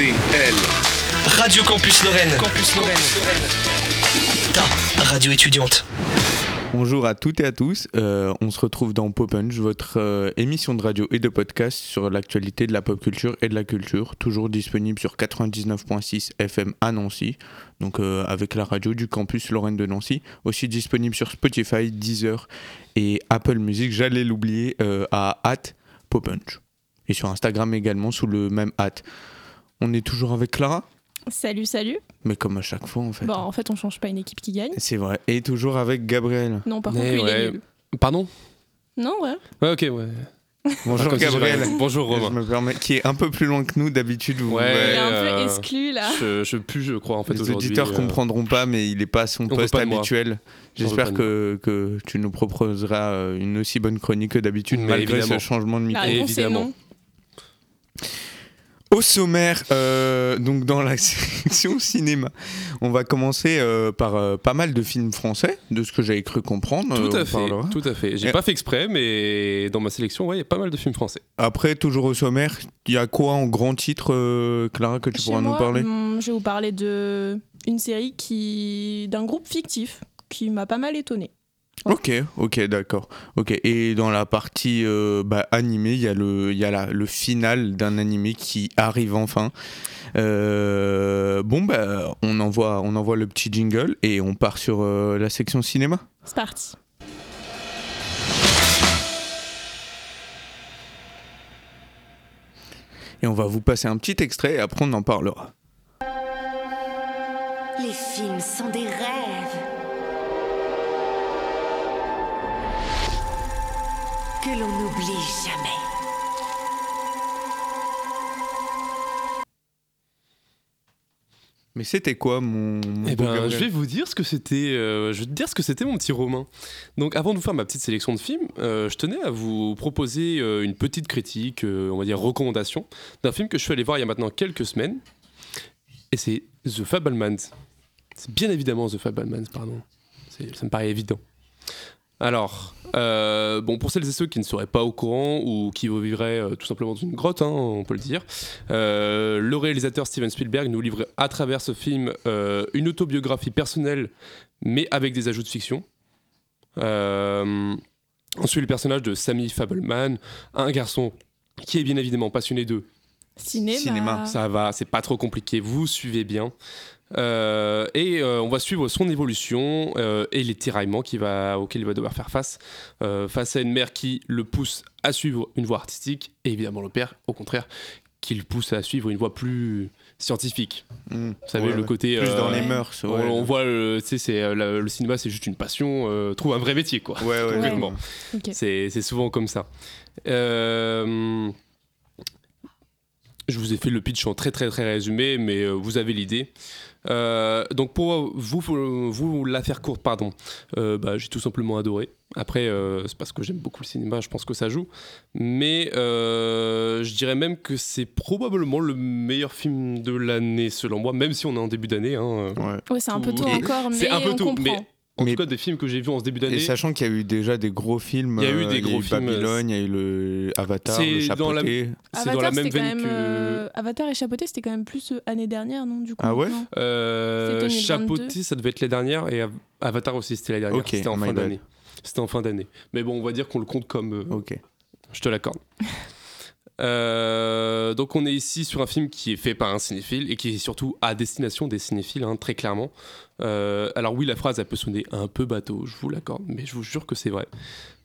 RCL. Radio Campus Lorraine. Campus Lorraine. Ta radio étudiante. Bonjour à toutes et à tous. Euh, on se retrouve dans Pop Punch, votre euh, émission de radio et de podcast sur l'actualité de la pop culture et de la culture, toujours disponible sur 99.6 FM à Nancy, donc euh, avec la radio du campus Lorraine de Nancy, aussi disponible sur Spotify, Deezer et Apple Music. J'allais l'oublier à at Pop Punch et sur Instagram également sous le même at. On est toujours avec Clara? Salut, salut. Mais comme à chaque fois, en fait. Bon, en fait, on change pas une équipe qui gagne. C'est vrai. Et toujours avec Gabriel. Non, par contre, lui, il ouais. est nul. Pardon? Non, ouais. Ouais, ok, ouais. Bonjour Gabriel. Bonjour Je Romain. me permets, qui est un peu plus loin que nous d'habitude. vous- Ouais. Il est un euh, peu exclu, là. Je, je pue, je crois, en fait, Les aujourd'hui. auditeurs euh, comprendront pas, mais il est pas à son veut poste pas de moi. habituel. Veut J'espère pas que, que tu nous proposeras euh, une aussi bonne chronique que d'habitude, Mais malgré évidemment. ce changement de La micro. réponse est évidemment. non. Au sommaire, euh, donc dans la section cinéma, on va commencer euh, par euh, pas mal de films français, de ce que j'avais cru comprendre. Tout à fait, parlera. tout à fait. J'ai pas fait exprès, mais dans ma sélection, ouais, il y a pas mal de films français. Après, toujours au sommaire, il y a quoi en grand titre, euh, Clara, que tu Chez pourras nous parler? hum, je vais vous parler de une série qui d'un groupe fictif qui m'a pas mal étonné. Ok, ok, d'accord. Ok, et dans la partie euh, bah, animée, il y a le, il y a la- le final d'un animé qui arrive enfin. Euh, bon, bah, on envoie, on envoie le petit jingle et on part sur euh, la section cinéma. C'est parti. Et on va vous passer un petit extrait et après on en parlera. Les films sont des Mais c'était quoi mon, mon Eh ben, je vais vous dire ce que c'était. euh, je vais te dire ce que c'était mon petit Romain. Donc, avant de vous faire ma petite sélection de films, euh, je tenais à vous proposer euh, une petite critique, on va dire recommandation, d'un film que je suis allé voir il y a maintenant quelques semaines. Et c'est The Fablemans. C'est bien évidemment The Fablemans, pardon. Ça me paraît évident. Alors, euh, bon, pour celles et ceux qui ne seraient pas au courant ou qui vivraient euh, tout simplement dans une grotte, hein, on peut le dire, euh, le réalisateur Steven Spielberg nous livre à travers ce film euh, une autobiographie personnelle, mais avec des ajouts de fiction. Euh, on suit le personnage de Sammy Fableman, un garçon qui est bien évidemment passionné de Cinéma. Cinéma, ça va, c'est pas trop compliqué, vous suivez bien. Euh, et euh, on va suivre son évolution euh, et les tiraillements qu'il va, auxquels il va devoir faire face, euh, face à une mère qui le pousse à suivre une voie artistique, et évidemment le père, au contraire, qui le pousse à suivre une voie plus scientifique. Hmm, Vous savez, ouais, le côté... Plus dans les mœurs. on, ouais. on voit, le- tu sais, c'est, la- le cinéma c'est juste une passion, euh, trouve un vrai métier quoi. Ouais, ouais, complètement. Ok. C'est c'est souvent comme ça. Euh, je vous ai fait le pitch en très très très résumé, mais vous avez l'idée. Euh, donc pour vous, vous, vous la faire courte, pardon, euh, bah, j'ai tout simplement adoré. Après, euh, c'est parce que j'aime beaucoup le cinéma, je pense que ça joue. Mais euh, je dirais même que c'est probablement le meilleur film de l'année selon moi, même si on est en début d'année. hein. Ouais. Ouais, c'est un peu tôt encore, mais C'est un peu on tôt, comprend. mais en Mais- tout cas des films que j'ai vus en ce début d'année. Et sachant qu'il y a eu déjà des gros films, Il y a eu euh, des gros films, Babylone, il y a eu le Avatar, C'est le dans la- chapeauté. C'est dans la même veine même, que. euh, Avatar et Chapeauté, c'était quand même plus euh, année dernière, non du coup Ah ouais Euh, C'était 2022. Chapeauté, ça devait être l'année dernière et Av- Avatar aussi, c'était l'année dernière. Ok, c'était en fin d'année. C'était en fin d'année. Mais bon, on va dire qu'on le compte comme. euh, Ok. Je te l'accorde. Euh, donc on est ici sur un film qui est fait par un cinéphile et qui est surtout à destination des cinéphiles, hein, très clairement. Euh, alors oui, la phrase, elle peut sonner un peu bateau, je vous l'accorde, mais je vous jure que c'est vrai.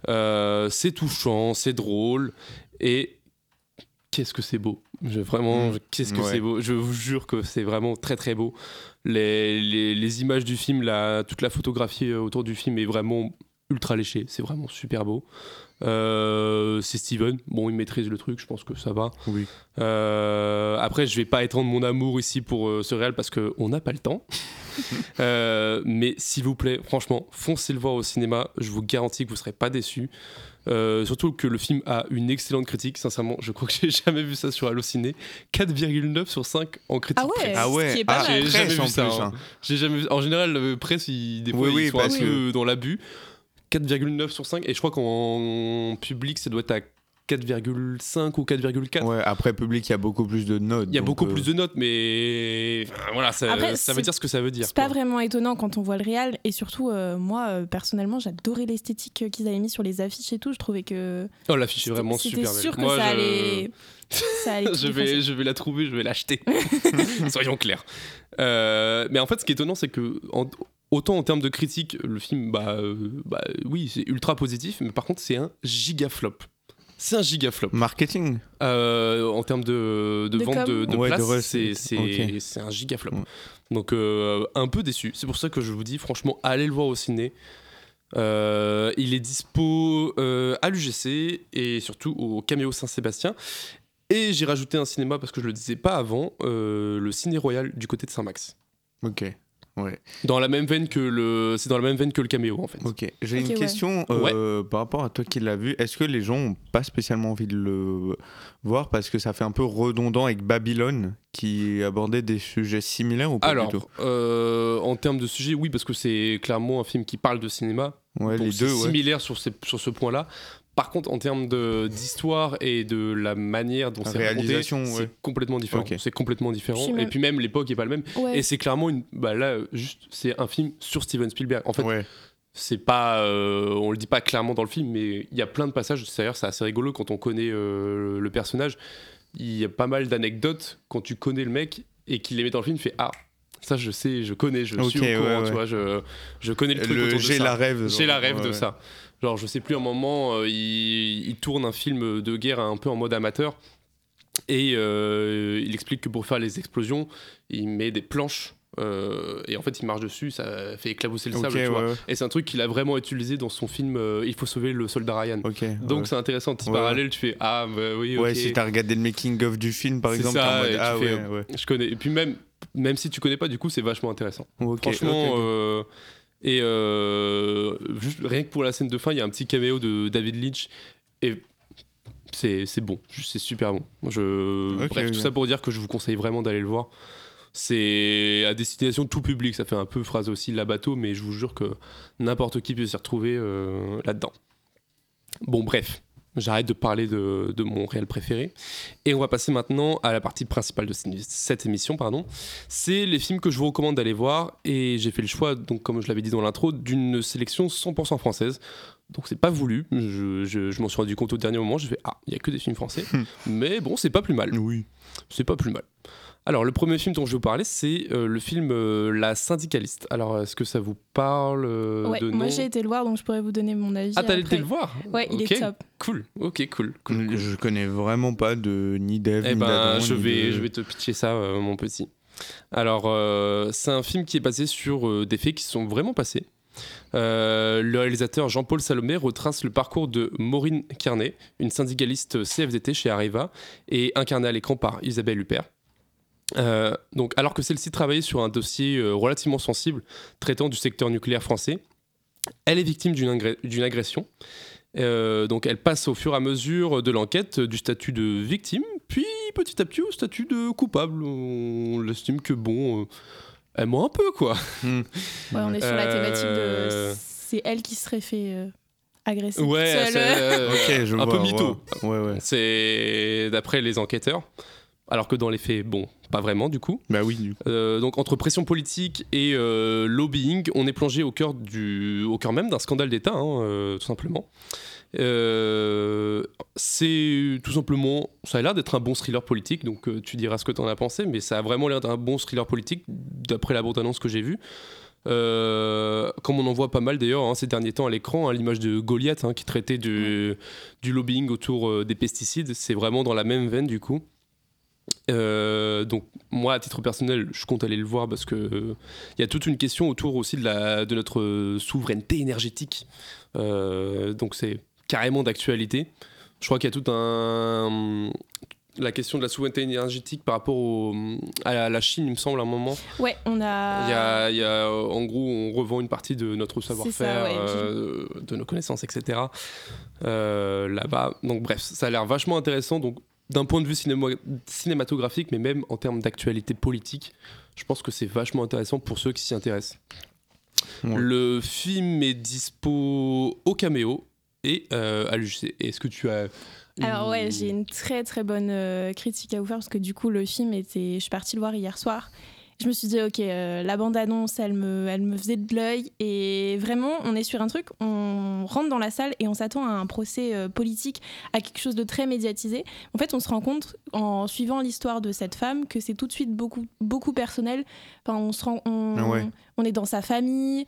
Euh, c'est touchant, c'est drôle, et qu'est-ce que c'est beau. Je, vraiment, Mm. je- qu'est-ce que Ouais. c'est beau. Je vous jure que c'est vraiment très très beau. Les, les- les images du film, la, toute la photographie autour du film est vraiment ultra léchée. C'est vraiment super beau. Euh, c'est Steven. Bon, il maîtrise le truc, je pense que ça va. Oui. Euh, après, je vais pas étendre mon amour ici pour euh, ce réel parce qu'on n'a pas le temps. Euh, mais s'il vous plaît, franchement, foncez le voir au cinéma. Je vous garantis que vous serez pas déçus. Euh, surtout que le film a une excellente critique. Sincèrement, je crois que j'ai jamais vu ça sur Allociné. 4,9 sur 5 en critique. Ah ouais, presse. Ah ouais, ce qui est pas ah, mal. J'ai presse jamais vu en ça, hein. hein. J'ai jamais vu. En général, le presse, ils, des fois, Oui, oui, ils sont un peu dans l'abus. 4,9 sur 5. Et je crois qu'en public, ça doit être à 4,5 ou 4,4. Ouais, après public, il y a beaucoup plus de notes. Il y a beaucoup euh, plus de notes, mais enfin, voilà, ça, Après, ça veut dire ce que ça veut dire. C'est pas vraiment étonnant quand on voit le réal et surtout euh, moi euh, personnellement j'adorais l'esthétique qu'ils avaient mis sur les affiches et tout. Je trouvais que Oh, l'affiche est vraiment c'était super belle. sûr que Moi, ça je- allait. ça allait je, vais, je vais la trouver, je vais l'acheter. Soyons clairs. Euh, mais en fait, ce qui est étonnant, c'est que en- autant en termes de critique, le film, bah, euh, bah oui, c'est ultra positif, mais par contre, c'est un giga flop. C'est un giga flop. Marketing. Euh, en termes de, de De vente com. de, de Ouais, place, c'est un giga flop. Ouais. Donc euh, un peu déçu. C'est pour ça que je vous dis franchement, allez le voir au ciné. Euh, il est dispo euh, à l'UGC et surtout au Caméo Saint-Sébastien. Et j'ai rajouté un cinéma parce que je le disais pas avant, euh, le Ciné Royal du côté de Saint-Max. Ok. Ouais. Dans la même veine que le, c'est dans la même veine que le Caméo en fait. Ok. J'ai une ouais. question euh, par rapport à toi qui l'as vu. Est-ce que les gens ont pas spécialement envie de le voir parce que ça fait un peu redondant avec Babylone qui abordait des sujets similaires ou pas Alors, du tout? euh, en termes de sujet, oui, parce que c'est clairement un film qui parle de cinéma. Ouais, Donc les deux. Ouais. similaire sur, ces- sur ce point-là. Par contre, en termes de- d'histoire et de la manière dont c'est raconté, ouais. c'est complètement différent. C'est complètement différent. Puis Et puis même l'époque est pas le même. Ouais. Et c'est clairement une. Bah là, juste, c'est un film sur Steven Spielberg. En fait, ouais. c'est pas. euh, on le dit pas clairement dans le film, mais il y a plein de passages. D'ailleurs, c'est assez rigolo quand on connaît euh, le personnage. Il y a pas mal d'anecdotes quand tu connais le mec et qu'il les met dans le film. Tu fais ah. Ça, je sais, je connais, je suis au courant, ouais. tu vois, je, je connais le truc Le- autour de J'ai la rêve. J'ai la rêve Ouais, de ouais. ça. Genre, je sais plus, un moment, euh, il, il tourne un film de guerre un peu en mode amateur. Et euh, il explique que pour faire les explosions, il met des planches. euh, et en fait, il marche dessus, ça fait éclabousser le sable, tu ouais, vois. ouais. Et c'est un truc qu'il a vraiment utilisé dans son film euh, Il faut sauver le soldat Ryan. Donc ouais. c'est intéressant, petit Ouais. parallèle, tu fais Ah, bah oui. Ouais, si t'as regardé le making of du film par exemple, ça, mode, ah fais. Je connais. Et puis même, même si tu connais pas, du coup, c'est vachement intéressant. Franchement, euh, et euh, juste rien que pour la scène de fin, il y a un petit caméo de David Lynch et c'est bon, c'est super bon. Je, Ok, bref, tout ça pour dire que je vous conseille vraiment d'aller le voir. C'est à destination de tout public, ça fait un peu phrase aussi la bateau, mais je vous jure que n'importe qui peut s'y retrouver euh, là-dedans. Bon, bref, j'arrête de parler de, de mon réel préféré. Et on va passer maintenant à la partie principale de cette- émission, pardon. C'est les films que je vous recommande d'aller voir. Et j'ai fait le choix, donc comme je l'avais dit dans l'intro, d'une sélection 100% française. Donc c'est pas voulu. Je, je- je m'en suis rendu compte au dernier moment. J'ai fait ah, il y a que des films français. Mais bon, c'est pas plus mal. Oui. C'est pas plus mal. Alors, le premier film dont je vais vous parler, c'est euh, le film euh, La Syndicaliste. Alors, est-ce que ça vous parle euh, Ouais, de moi j'ai été le voir donc je pourrais vous donner mon avis. Ah, t'as été le voir Ouais, il Ok, est top. Cool, ok, cool. cool, cool. Je connais vraiment pas de ni Dev Eh ni ben, d'Adam, je ni vais, de- je vais te pitcher ça, euh, mon petit. Alors, euh, c'est un film qui est basé sur euh, des faits qui sont vraiment passés. Euh, le réalisateur Jean-Paul Salomé retrace le parcours de Maureen Carnet, une syndicaliste CFDT chez Areva, et incarnée à l'écran par Isabelle Huppert. Euh, donc, alors que celle-ci travaillait sur un dossier euh, relativement sensible traitant du secteur nucléaire français, elle est victime d'une agression. Euh, donc, elle passe au fur et à mesure de l'enquête du statut de victime, puis petit à petit au statut de coupable. On estime que bon, euh, elle ment un peu quoi. Hmm. Ouais, on est sur la thématique de. C'est elle qui serait fait euh, agresser. Ouais, seule. c'est, euh, Ok, je un vois, peu mytho. Ouais, ouais. ouais. C'est d'après les enquêteurs. Alors que dans les faits, bon, pas vraiment du coup. Bah oui, du coup. Euh, donc entre pression politique et euh, lobbying, on est plongé au cœur, du, au cœur même d'un scandale d'État, hein, euh, tout simplement. C'est tout simplement, ça a l'air d'être un bon thriller politique, donc tu diras ce que tu en as pensé, mais ça a vraiment l'air d'un bon thriller politique d'après la bande-annonce que j'ai vue. Euh, comme on en voit pas mal d'ailleurs hein, ces derniers temps à l'écran, hein, l'image de Goliath hein, qui traitait du, du lobbying autour euh, des pesticides, c'est vraiment dans la même veine du coup. Euh, donc moi à titre personnel je compte aller le voir parce que euh, il y a toute une question autour aussi de, la, de notre euh, souveraineté énergétique Euh, donc c'est carrément d'actualité je crois qu'il y a tout un la question de la souveraineté énergétique par rapport au, à la- Chine il me semble à un moment Ouais, on a. il y a, il y a, en gros, on revend une partie de notre savoir-faire, ouais. euh, de nos connaissances, etc. euh, là-bas. Donc bref, ça a l'air vachement intéressant. Donc d'un point de vue cinéma- cinématographique, mais même en termes d'actualité politique, je pense que c'est vachement intéressant pour ceux qui s'y intéressent. Ouais. Le film est dispo au caméo et euh, à l'UGC. Est-ce que tu as Alors ouais, Ou- j'ai une très très bonne euh, critique à vous faire parce que du coup le film était, je suis partie le voir hier soir. Je me suis dit ok, euh, la bande annonce, elle me, elle me faisait de l'œil et vraiment on est sur un truc, on rentre dans la salle et on s'attend à un procès euh, politique, à quelque chose de très médiatisé. En fait, on se rend compte en suivant l'histoire de cette femme que c'est tout de suite beaucoup beaucoup personnel. Enfin, on se rend, on, Ah on est dans sa famille.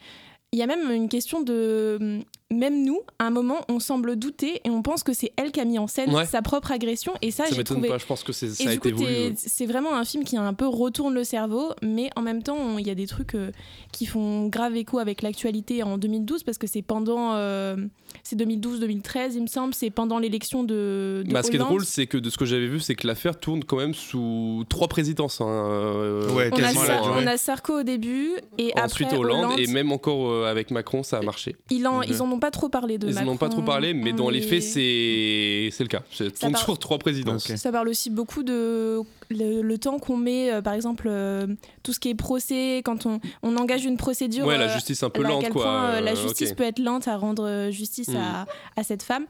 Il y a même une question de. Même nous, à un moment, on semble douter et on pense que c'est elle qui a mis en scène Ouais. sa propre agression. Et ça, Ça j'ai m'étonne trouvé. pas, je pense que c'est- Et ça a du été coup, voulu. c'est vraiment un film qui un peu retourne le cerveau, mais en même temps, il y a des trucs euh, qui font grave écho avec l'actualité en 2012 parce que c'est pendant. euh, c'est 2012-2013, il me semble, c'est pendant l'élection de. de Bah, ce qui est drôle, c'est que de ce que j'avais vu, c'est que l'affaire tourne quand même sous trois présidences. hein, euh, Ouais, On a, durée. on Sarko au début et Ensuite après Hollande, Hollande, et même encore euh, avec Macron, ça a marché. ils, en, Ouais. ils en ont pas trop parlé de Ils n'en ont pas trop parlé, mais dans les faits, c'est c'est le cas. Part- sur trois présidences. Ok. Ça parle aussi beaucoup de le, le temps qu'on met, euh, par exemple, euh, tout ce qui est procès, quand on, on engage une procédure. Ouais, la euh, justice un peu à lente, quel quoi. point euh, la justice peut être lente à rendre justice Mm. à, à cette femme.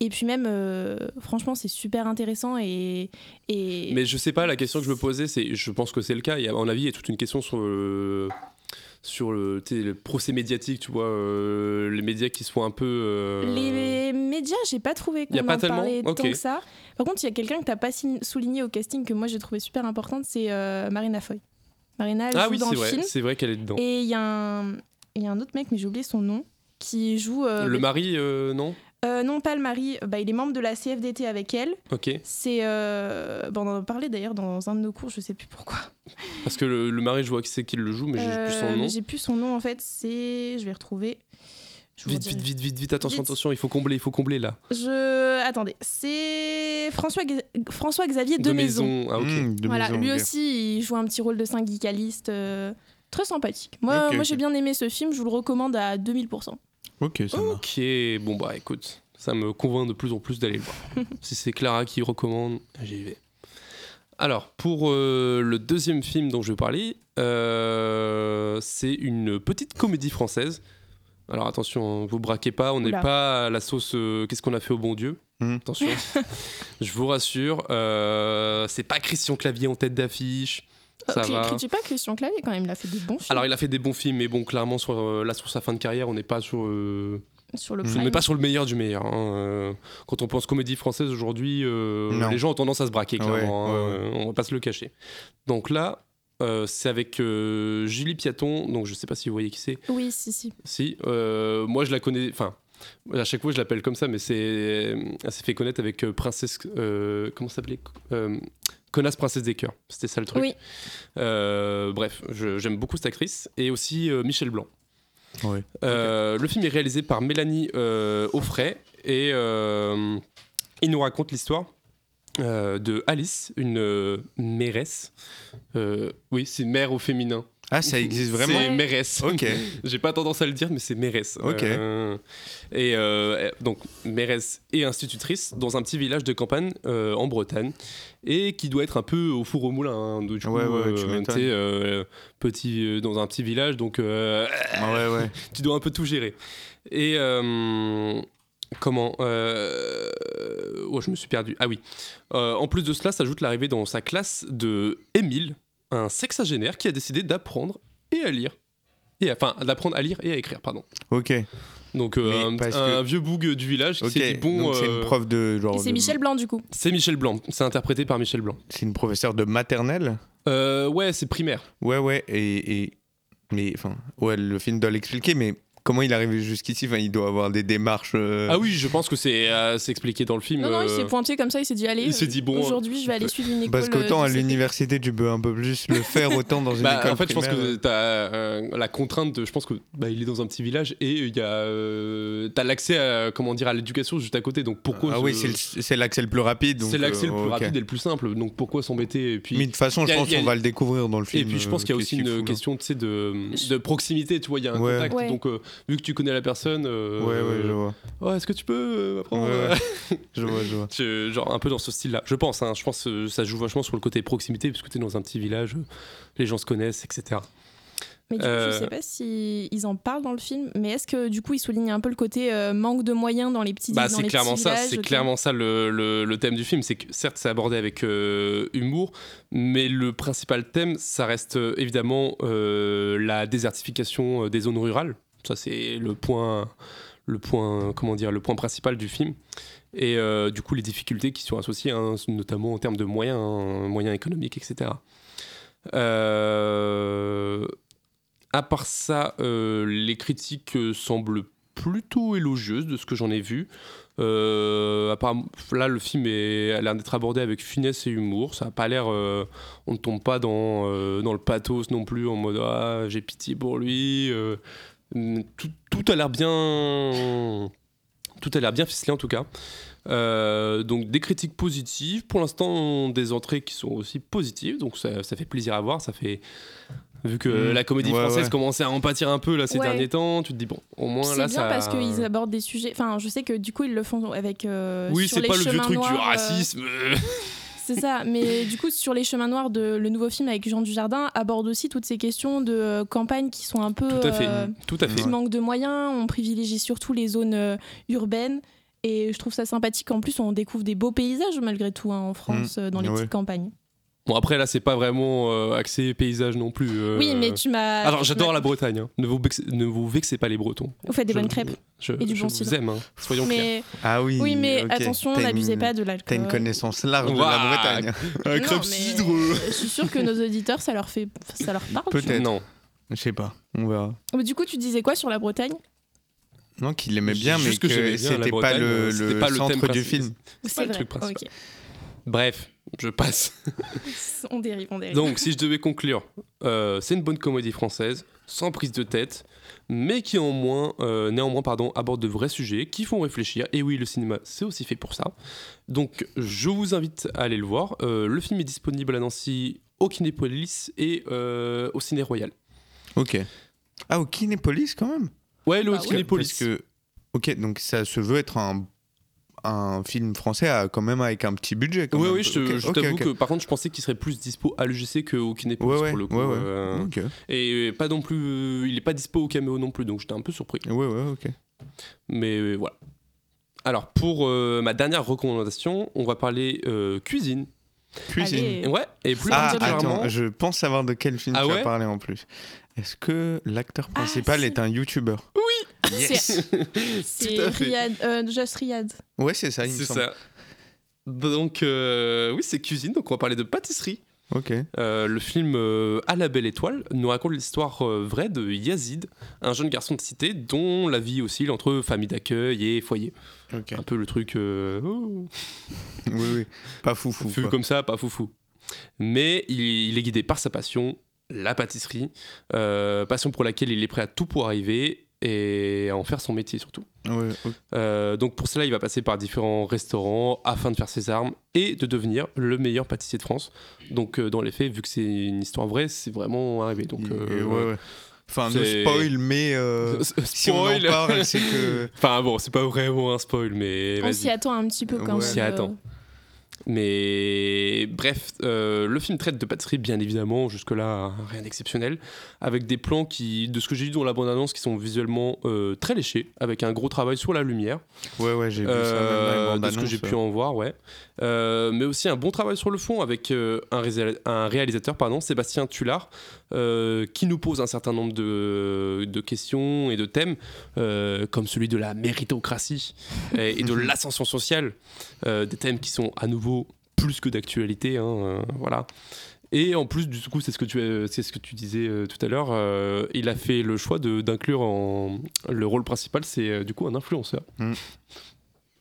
Et puis même, euh, franchement, c'est super intéressant et, et Mais je sais pas, la question que je me posais, c'est, je pense que c'est le cas. Il y a, à mon avis, il y a toute une question sur le, sur le, procès médiatique, tu vois, euh, les médias qui se font un peu. euh, les médias, j'ai pas trouvé qu'on pas en tellement parlait tant que ça. Par contre, il y a quelqu'un que t'as pas souligné au casting que moi j'ai trouvé super importante, c'est euh, Marina Foy. Marina, elle Ah joue oui, dans c'est le vrai, film. c'est vrai qu'elle est dedans. Et il y, a un- il y a un autre mec, mais j'ai oublié son nom, qui joue. le mari, non? Euh, non, pas le mari. Bah, il est membre de la CFDT avec elle. Ok. C'est. euh, bon, on en a parlé d'ailleurs dans un de nos cours, je sais plus pourquoi. Parce que le, le mari, je vois qui c'est qui le joue, mais j'ai plus son Euh, nom. mais J'ai plus son nom en fait. C'est. Je vais retrouver. Je Vite, vite, vite, vite, vite, attention, Vite. attention, il faut combler, il faut combler là. Je. Attendez. C'est François, Xavier de, Maison. Ah, ok. Mmh, de Voilà, maison, lui aussi, il joue un petit rôle de syndicaliste. euh, Très sympathique. Moi, moi j'ai bien aimé ce film, je vous le recommande à 2000%. Ok, ça marche. Ok, bon bah écoute, ça me convainc de plus en plus d'aller le voir. si c'est Clara qui recommande, j'y vais. Alors, pour euh, le deuxième film dont je vais parler, euh, c'est une petite comédie française. Alors attention, hein, vous braquez pas, on n'est pas à la sauce euh, Qu'est-ce qu'on a fait au bon Dieu? Mhm. Attention, je vous rassure, euh, c'est pas Christian Clavier en tête d'affiche. Ça Euh, cri- va. Critique pas Christian Clavier quand même, il a fait des bons films Alors il a fait des bons films, mais bon, clairement, sur, euh, là sur sa fin de carrière, on n'est pas sur. euh, sur le ne mets pas sur le meilleur du meilleur. hein. Euh, Quand on pense comédie française aujourd'hui, euh, les gens ont tendance à se braquer, Ouais, clairement. hein. ouais, Euh, On va pas se le cacher. Donc là, euh, c'est avec euh, Julie Piaton. Donc je sais pas si vous voyez qui c'est. Oui, si, si. Si, euh, moi je la connais. Enfin, à chaque fois je l'appelle comme ça, mais c'est, elle s'est fait connaître avec euh, Princesse. euh, comment ça s'appelait euh, Connasse Princesse des Cœurs. C'était ça le truc. Oui. Euh, bref, je- j'aime beaucoup cette actrice et aussi euh, Michel Blanc. Euh, Le film est réalisé par Mélanie euh, Offray et euh, il nous raconte l'histoire euh, de Alice, une euh, mairesse. Euh, oui, c'est mère au féminin. Ah, ça existe vraiment? C'est mairesse. Ok. J'ai pas tendance à le dire, mais c'est mairesse. Ok. Euh, et euh, donc, mairesse et institutrice dans un petit village de campagne euh, en Bretagne et qui doit être un peu au four au moulin. hein. Du coup, Ouais, ouais, tu petit, euh, dans un petit village, donc Ah ouais, ouais. tu dois un peu tout gérer. Et comment euh, oh, je me suis perdu. Ah oui. Euh, en plus de cela, s'ajoute l'arrivée dans sa classe de Émile, un sexagénaire qui a décidé d'apprendre et à lire. Et, enfin, d'apprendre à lire et à écrire, pardon. Ok. Donc, euh, un, parce un que- vieux boug du village qui Ok. s'est dit bon. Donc c'est euh, une prof de genre. Et c'est de- Michel Blanc du coup. c'est Michel Blanc. C'est interprété par Michel Blanc. C'est une professeure de maternelle? Euh, ouais, c'est primaire. Ouais, ouais. Et, et mais enfin, ouais, le film doit l'expliquer. Mais comment il est arrivé jusqu'ici? Enfin, il doit avoir des démarches. euh, Ah oui, je pense que c'est euh, c'est expliqué dans le film. Non, non, il euh, s'est pointé comme ça, il s'est dit allez, il s'est euh, dit, bon, aujourd'hui je vais aller suivre une école. Parce qu'autant euh, à de CP. l'université, tu peux un peu plus le faire, autant dans une Bah, école en fait, je pense primaire. que tu as la contrainte de. Je pense que bah, il est dans un petit village et il y a. euh, t'as l'accès à comment dire à l'éducation juste à côté. Donc pourquoi Ah se- oui, c'est le- c'est l'accès le plus rapide. donc, c'est l'accès le euh, plus ok. rapide et le plus simple. Donc pourquoi s'embêter et puis. Mais de toute façon, y je a- pense y a- qu'on va le découvrir dans le film. et puis je pense euh, qu'il y a qu'est-ce aussi qu'il une fout, là. question tu sais, de, de proximité, tu vois, il y a un Ouais. contact. Ouais. Donc euh, vu que tu connais la personne, euh, Ouais, ouais, je vois. oh, est-ce que tu peux euh, apprendre Ouais, ouais. Je vois, je vois. Genre un peu dans ce style-là. Je pense, hein, je pense que ça joue vachement sur le côté proximité, puisque tu es dans un petit village, euh, les gens se connaissent, etc. Mais du coup, Euh, je sais pas si ils en parlent dans le film, mais est-ce que du coup, ils soulignent un peu le côté euh, manque de moyens dans les petits Bah, dans c'est les clairement petits ça, villages, c'est clairement ça le, le- le thème du film. C'est que certes, c'est abordé avec euh, humour, mais le principal thème, ça reste euh, évidemment euh, la désertification euh, des zones rurales. Ça, c'est le point, le point, comment dire, le point principal du film. Et euh, du coup, les difficultés qui sont associées, hein, notamment en termes de moyens, moyens économiques, etc. Euh, à part ça, euh, les critiques semblent plutôt élogieuses de ce que j'en ai vu. Euh, là, le film est, a l'air d'être abordé avec finesse et humour. Ça a pas l'air. euh, on ne tombe pas dans, dans le pathos non plus en mode ah, j'ai pitié pour lui. Euh, tout, tout a l'air bien. Tout a l'air bien ficelé en tout cas. Euh, donc des critiques positives. Pour l'instant, des entrées qui sont aussi positives. Donc ça, ça fait plaisir à voir. Ça fait. Vu que Mm. la comédie Ouais, française ouais. commençait à en pâtir un peu là ces Ouais. derniers temps, tu te dis bon, au moins C'est là bien ça. parce qu'ils abordent des sujets. Enfin, je sais que du coup, ils le font avec. euh, Oui, c'est pas le vieux truc du euh, racisme. C'est ça, mais du coup, sur les chemins noirs de le nouveau film avec Jean Dujardin, aborde aussi toutes ces questions de euh, campagne qui sont un peu. Tout à fait. euh, Tout à fait. qui manquent de moyens. On privilégie surtout les zones euh, urbaines. Et je trouve ça sympathique. En plus, on découvre des beaux paysages malgré tout hein, en France, euh, dans les ouais. petites campagnes. Bon après là c'est pas vraiment euh, axé paysage non plus. euh. Oui, mais tu m'as. Alors j'adore la Bretagne. hein. Ne, vous vexez, ne vous vexez pas les Bretons. Vous faites des Je- bonnes crêpes. Je, Et du je bon vous cidre. aime. hein. Soyons clairs. Mais, Ah oui. oui, mais attention, T'as n'abusez pas de T'as l'alcool. une connaissance large de Ouah, la Bretagne. Un crêpe mais cidre. Je suis sûre que nos auditeurs, ça leur fait, ça leur parle. Peut-être. Non. Je sais pas, on verra. Mais du coup, tu disais quoi sur la Bretagne? Non, qu'il aimait bien, mais que que la c'était pas le, pas centre du film. C'est le vrai. truc principal. Bref, je passe. On dérive, on dérive. Donc, si je devais conclure, euh, c'est une bonne comédie française, sans prise de tête, mais qui en moins, euh, néanmoins pardon, aborde de vrais sujets qui font réfléchir. Et oui, le cinéma, c'est aussi fait pour ça. Donc, je vous invite à aller le voir. Euh, le film est disponible à Nancy, au Kinépolis et euh, au Ciné Royal. Ok. Ah, au Kinépolis quand même? Ouais, le Bah. Kinépolis. Parce que. Ok, donc ça se veut être un, un film français à- quand même avec un petit budget. Quand Oui, même. oui, je, te- Ok, je ok, t'avoue que par contre, je pensais qu'il serait plus dispo à l'UGC qu'au Kinépolis Ouais, ouais, pour le coup. ouais, ouais. euh, Ok. et pas non plus, il est pas dispo au caméo non plus, donc j'étais un peu surpris. Ouais, ouais, ok. Mais euh, voilà. Alors, pour euh, ma dernière recommandation, on va parler euh, cuisine. Cuisine. Allez. Ouais, et plus Ah, particulièrement. attends, je pense savoir de quel film Ah tu ouais? vas parler en plus. Est-ce que l'acteur Ah, principal si. est un YouTuber? C'est- C'est. Riyad, euh, Just Riyad. Ouais, c'est ça, il me C'est semble. ça. Donc, euh, oui, c'est cuisine, donc on va parler de pâtisserie. Ok. Euh, le film euh, À la belle étoile nous raconte l'histoire euh, vraie de Yazid, un jeune garçon de cité dont la vie oscille entre famille d'accueil et foyer. Ok. Un peu le truc euh, oh, Oui, oui. Pas foufou. quoi. comme ça, pas foufou. Mais il, il est guidé par sa passion, la pâtisserie, euh, passion pour laquelle il est prêt à tout pour arriver et à en faire son métier surtout. Ouais. Euh, donc pour cela, il va passer par différents restaurants afin de faire ses armes et de devenir le meilleur pâtissier de France. Donc euh, dans les faits, vu que c'est une histoire vraie, c'est vraiment arrivé. Donc euh, ouais, ouais. Enfin, no spoil, mais euh, S- si on en spoil. parle, c'est que. Enfin bon, c'est pas vraiment un spoil, mais On s'y attend un petit peu quand Ouais. même. On s'y attend. Mais bref, euh, le film traite de pâtisserie, bien évidemment, jusque-là, rien d'exceptionnel, avec des plans qui, de ce que j'ai vu dans la bande-annonce, qui sont visuellement euh, très léchés, avec un gros travail sur la lumière, Ouais, ouais, j'ai vu ça même euh, les de ce que j'ai pu en voir, ouais. Euh, mais aussi un bon travail sur le fond, avec un, un réalisateur, pardon, Sébastien Tullard, euh, qui nous pose un certain nombre de, de questions et de thèmes, euh, comme celui de la méritocratie et, et de l'ascension sociale, euh, des thèmes qui sont à nouveau plus que d'actualité, hein, voilà. Et en plus, du coup, c'est ce que tu, c'est ce que tu disais euh, tout à l'heure, euh, il a fait le choix de- d'inclure en le rôle principal, c'est euh, du coup un influenceur. Mm.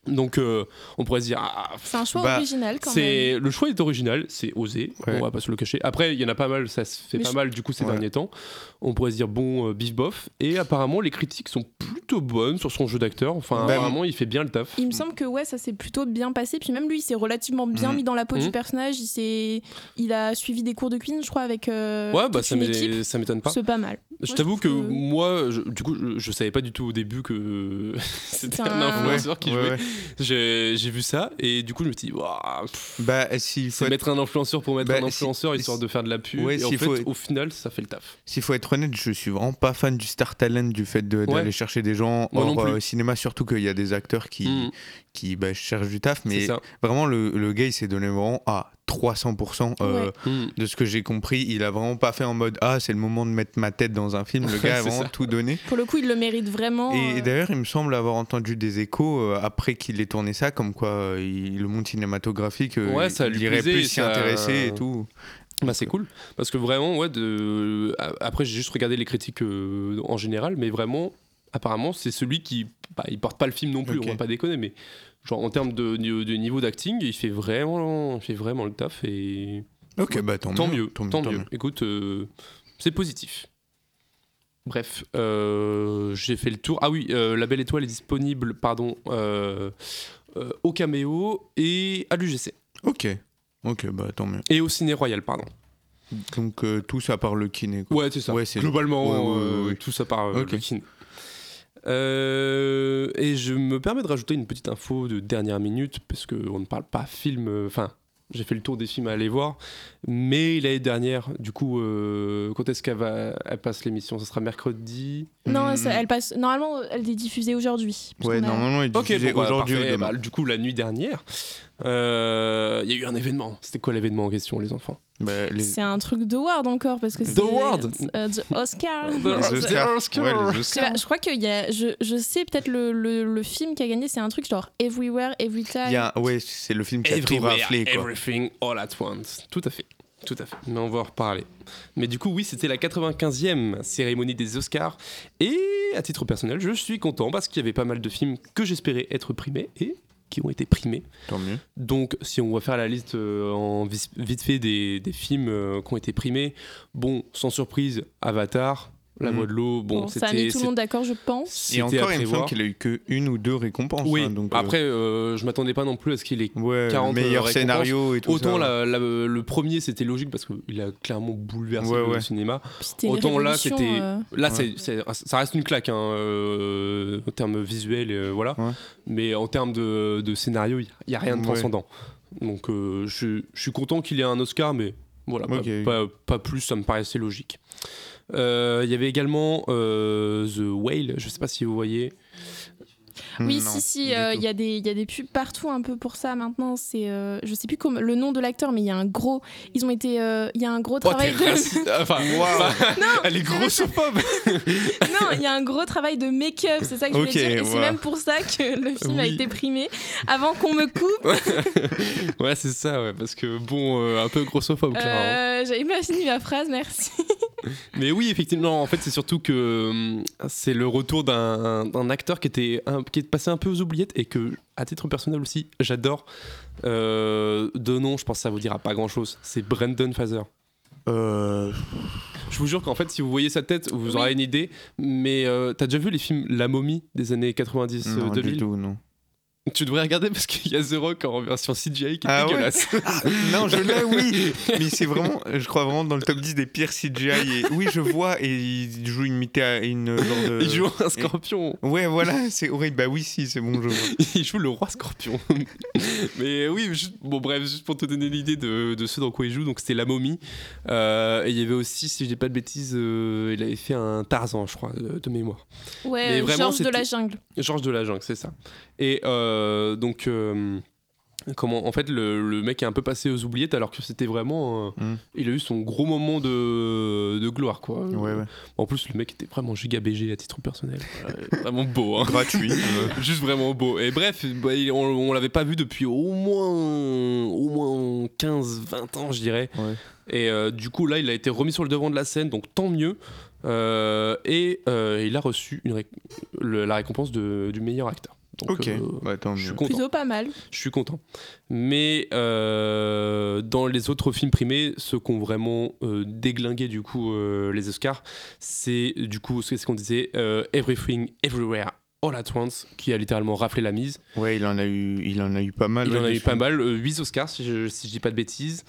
Donc, euh, on pourrait se dire, ah, C'est un choix Bah, original quand même. c'est le choix est original, c'est osé, Ouais. on va pas se le cacher. Après, il y en a pas mal, ça se fait Mais pas je- mal du coup ces Ouais. derniers temps. On pourrait se dire bon, euh, bif bof. Et apparemment, les critiques sont plutôt bonnes sur son jeu d'acteur. Enfin, Bah, apparemment, il fait bien le taf. Il me semble que ouais, ça s'est plutôt bien passé. Puis même lui, il s'est relativement bien Mhm. mis dans la peau du personnage. Il, s'est... il a suivi des cours de cuisine, je crois, avec euh, ouais, bah toute ça m'étonne pas. C'est pas mal. Je t'avoue que moi, je- du coup, je, je savais pas du tout au début que c'était C'est un un- influenceur qui jouait. ouais. J'ai j'ai vu ça et du coup, je me suis dit, Waouh, pff, Bah, s'il faut être mettre un influenceur pour mettre Bah, un si- influenceur histoire de faire de la pub. Ouais, et en s'il fait, faut- au final, ça fait le taf. S'il faut être honnête, je suis vraiment pas fan du star talent, du fait de- d'aller Ouais. chercher des gens Moi hors euh, cinéma, surtout qu'il y a des acteurs qui, Mm, qui bah, cherchent du taf. Mais vraiment, le, le gars, il s'est donné vraiment à 300% euh, Ouais. Mm. de ce que j'ai compris. Il a vraiment pas fait en mode Ah, c'est le moment de mettre ma tête dans un film. Le gars a vraiment ça. tout donné. Pour le coup, il le mérite vraiment. Et euh, d'ailleurs, il me semble avoir entendu des échos euh, après qu'il ait tourné ça, comme quoi euh, il- le monde cinématographique, euh, Ouais, ça il lui irait plus s'y ça- intéresser et tout. Bah c'est cool. Parce que vraiment ouais de après j'ai juste regardé les critiques euh, en général mais vraiment apparemment c'est celui qui bah, il porte pas le film non plus Ok. on va pas déconner mais genre en termes de, de- de niveau d'acting il fait vraiment il fait vraiment le taf et Ok, bah tant, tant mieux. tant tant tant mieux. écoute euh, c'est positif. Bref euh, j'ai fait le tour. Ah oui la belle étoile est disponible pardon au caméo et à l'UGC Ok, ok, bah tant mieux. et au ciné royal pardon Donc euh, tout ça par le kiné. quoi. Ouais, c'est ça. Ouais, Globalement, Ouais, ouais, ouais, ouais. tout ça par euh, le kiné. Euh, et je me permets de rajouter une petite info de dernière minute, parce qu'on ne parle pas film. euh, Enfin, j'ai fait le tour des films à aller voir, mais l'année dernière, du coup, euh, quand est-ce qu'elle va, elle passe l'émission? Ça sera mercredi? Non, Hmm. ça- elle passe. Normalement, elle est diffusée aujourd'hui. Ouais, a- normalement, il est Ok, diffusé bon, bah, aujourd'hui. Bah, du coup, la nuit dernière, euh, il y a eu un événement. C'était quoi l'événement en question, les enfants? Bah, les- C'est un truc d'Award encore parce que The c'est Award. euh, the Oscar. Ouais, Je, crois qu'il y a. Je, je sais peut-être le, le, le film qui a gagné, c'est un truc genre Everywhere, Every Time. Il y a, ouais, c'est le film qui a tout Everywhere, raflé. Quoi. Everything, all at once. Tout à fait. Tout à fait. Mais on va en reparler. Mais du coup, oui, c'était la 95e cérémonie des Oscars. Et à titre personnel, je suis content parce qu'il y avait pas mal de films que j'espérais être primés et qui ont été primés. Tant mieux. Donc, si on va faire la liste euh, en vite fait des, des films euh, qui ont été primés, bon, sans surprise, Avatar, La. Voix de l'eau, bon, Bon, ça a mis tout le monde d'accord, je pense. c'était Et encore, il me semble qu'il a eu que une ou deux récompenses. Oui, hein, donc, euh, après, euh, je m'attendais pas non plus à ce qu'il ait ouais, 40 meilleur récompenses. scénario et tout Autant ça. la- la- le premier c'était logique parce qu'il a clairement bouleversé Ouais, le ouais. cinéma. C'était une Autant là, c'était- euh, Là Ouais. c'est- c'est- ça reste une claque hein, euh, en termes visuels, euh, voilà. Ouais. Mais en termes de, de scénario, il n'y a, rien de Ouais. transcendant. Donc euh, je, je suis content qu'il ait un Oscar, mais voilà, pas, pas plus, ça me paraissait logique. Euh, Il y avait également euh, The Whale, je sais pas si vous voyez. Oui, Non, si, si, euh, il y, a des- il y a des pubs partout un peu pour ça maintenant. C'est, euh, je sais plus comme, le nom de l'acteur, mais il y a un gros. Ils ont été. euh, Il y a un gros Oh, travail de. Enfin, elle est grossophobe. non, il y a un gros travail de make-up, c'est ça que je Ok, veux dire. Et c'est même pour ça que le film a Oui. été primé. Avant qu'on me coupe, ouais, c'est ça, ouais, parce que bon, euh, un peu grossophobe, clairement. euh, j'avais pas fini ma phrase, merci. Mais oui, effectivement, en fait, c'est surtout que hum, c'est le retour d'un d'un acteur qui était un- qui est passé un peu aux oubliettes et que, à titre personnel aussi, j'adore. Euh, de nom, je pense que ça vous dira pas grand chose. C'est Brendan Fraser. Euh, Je vous jure qu'en fait, si vous voyez sa tête, vous Oui. aurez une idée. Mais euh, t'as déjà vu les films La momie des années 90 non, du 2000 tout, non. Tu devrais regarder parce qu'il y a The Rock en version CGI qui est Ah ouais dégueulasse. non, je l'ai, oui. Mais c'est vraiment, je crois vraiment dans le top 10 des pires CGI. Et... Oui, je vois. Et il joue une une genre de. Il joue un scorpion. Ouais, voilà, c'est horrible. Bah oui, si, c'est bon, je vois. il joue le roi scorpion. Mais oui, juste- bon bref, juste pour te donner l'idée de, de ce dans quoi il joue, donc c'était La Momie. Euh, et il y avait aussi, si je dis pas de bêtises, euh, il avait fait un Tarzan, je crois, de, de mémoire. Ouais, vraiment, Georges de la jungle. Georges de la Jungle, c'est ça. Et euh, donc, euh, comment, en fait, le, le mec est un peu passé aux oubliettes alors que c'était vraiment. euh, Mm. Il a eu son gros moment de, de gloire, quoi. Ouais, ouais. En plus, le mec était vraiment giga BG à titre personnel. Euh, vraiment beau, hein. Gratuit. euh. Juste vraiment beau. Et bref, bah, on, on l'avait pas vu depuis au moins, au moins 15-20 ans, je dirais. Ouais. Et euh, du coup, là, il a été remis sur le devant de la scène, donc tant mieux. Euh, et euh, il a reçu une ré- le- la récompense de- du meilleur acteur. Donc, Ok, euh, bah je suis content. Plutôt pas mal. Je suis content. Mais euh, dans les autres films primés, ceux qui ont vraiment euh, déglingué du coup euh, les Oscars, c'est du coup c'est ce qu'on disait euh, Everything Everywhere All at Once qui a littéralement raflé la mise. Ouais, il en a eu, il en a eu pas mal. Il ouais, en a eu pas mal, 8 Oscars si je, si je dis pas de bêtises.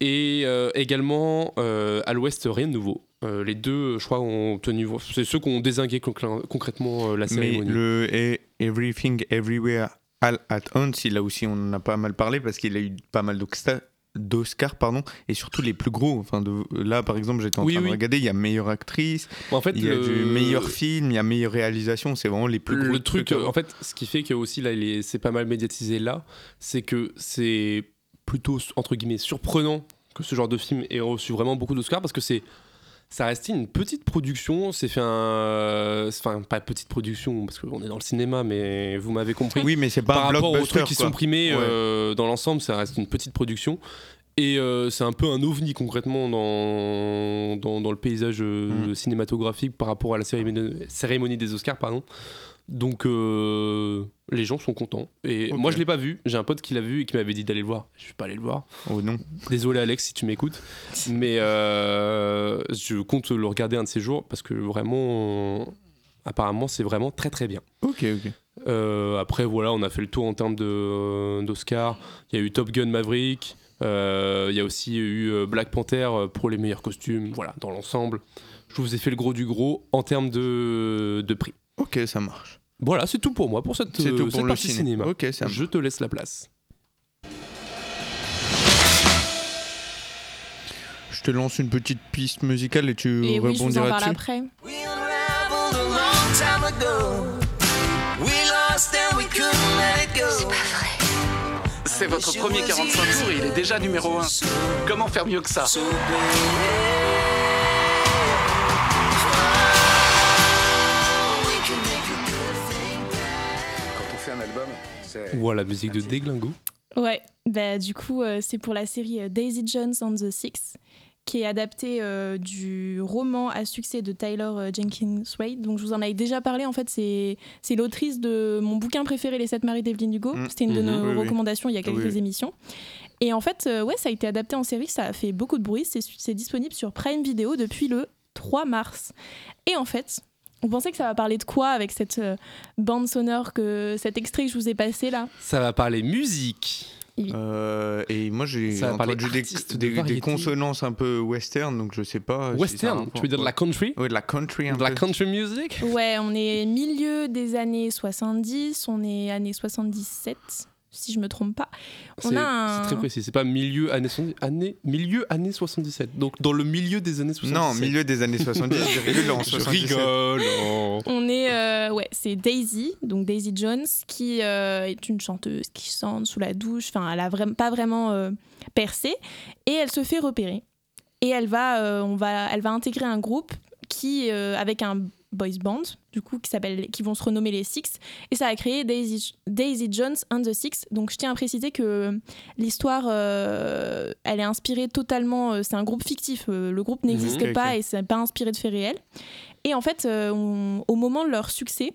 Et euh, également euh, à l'Ouest rien de nouveau. Euh, les deux, je crois, ont obtenu. C'est ceux qui ont désingué concrètement euh, la Mais cérémonie. le E- Everything Everywhere All at Once, a aussi, on en a pas mal parlé parce qu'il a eu pas mal d'Oscar- d'Oscars, pardon, et surtout les plus gros. Enfin, de, là, par exemple, j'étais en Oui, train oui. de regarder, il y a meilleure actrice, En fait, il y a le- du meilleur film, il y a meilleure réalisation, c'est vraiment les plus gros. le truc, euh, en fait, ce qui fait que aussi là, c'est pas mal médiatisé là, c'est que c'est plutôt entre guillemets surprenant que ce genre de film ait reçu vraiment beaucoup d'Oscars parce que c'est ça restait une petite production, c'est fait un, enfin pas petite production parce qu'on est dans le cinéma, mais vous m'avez compris. Oui, mais c'est pas Par un rapport aux trucs qui quoi. sont primés Ouais. euh, dans l'ensemble, ça reste une petite production. Et euh, c'est un peu un ovni concrètement dans, dans, dans le paysage euh, Mm. cinématographique par rapport à la cérémonie, cérémonie des Oscars. Pardon. Donc euh, les gens sont contents. Et moi je l'ai pas vu, j'ai un pote qui l'a vu et qui m'avait dit d'aller le voir. Je suis pas allé le voir. Oh non. Désolé Alex si tu m'écoutes. Mais euh, je compte le regarder un de ces jours parce que vraiment, apparemment c'est vraiment très très bien. Ok, ok. Euh, après, voilà, on a fait le tour en termes d'Oscar. Il y a eu Top Gun Maverick. Il y a aussi eu Black Panther pour les meilleurs costumes. Voilà, dans l'ensemble. Je vous ai fait le gros du gros en termes de, de prix. Ok, ça marche. Voilà, c'est tout pour moi pour cette, C'est euh, tout cette pour le partie ciné. cinéma. Ok, ça Je te laisse la place. Je te lance une petite piste musicale et tu Et oui, je vous en rebondiras parle dessus. après. Let it go. C'est votre premier 45 tours et il est déjà numéro 1. Comment faire mieux que ça? Album, c'est. Voilà, musique de Déglingo. Ouais, bah, du coup, euh, c'est pour la série euh, Daisy Jones and the Six, qui est adaptée euh, du roman à succès de Tyler euh, Jenkins Wade. Donc, je vous en avais déjà parlé. En fait, c'est c'est l'autrice de mon bouquin préféré, Les Sept Maris d'Evelyn Hugo. Mm. C'était une de Mhm. nos Oui, oui. recommandations il y a quelques oui. émissions. Et en fait, euh, ouais, ça a été adapté en série. Ça a fait beaucoup de bruit. C'est c'est disponible sur Prime Video depuis le 3 mars. Et en fait. On pensait que ça va parler de quoi avec cette euh, bande sonore, que cet extrait que je vous ai passé là? Ça va parler musique. Euh, et moi j'ai entendu des, des- consonances un peu western, donc je sais pas. Western, tu veux dire de la country? Ouais, de la country un De la country music? Ouais, on est milieu des années 70, on est années 77, si je me trompe pas. On C'est a un- c'est très précis, c'est pas milieu années, 70 années, milieu années 77. Donc dans le milieu des années 77. Non, milieu des années 70, je dirais le en Je 77. rigole. oh. On est, euh, ouais, c'est Daisy, donc Daisy Jones, qui euh, est une chanteuse qui chante sous la douche. Enfin, elle a vraiment pas vraiment euh, percé, et elle se fait repérer. Et elle va, euh, on va, elle va intégrer un groupe qui, euh, avec un boys band, du coup, qui s'appelle, qui vont se renommer les Six, et ça a créé Daisy, Daisy Jones and the Six. Donc, je tiens à préciser que l'histoire, euh, elle est inspirée totalement. euh, c'est un groupe fictif. euh, le groupe n'existe Ok, pas et c'est pas inspiré de faits réels. Et en fait, euh, on- au moment de leur succès,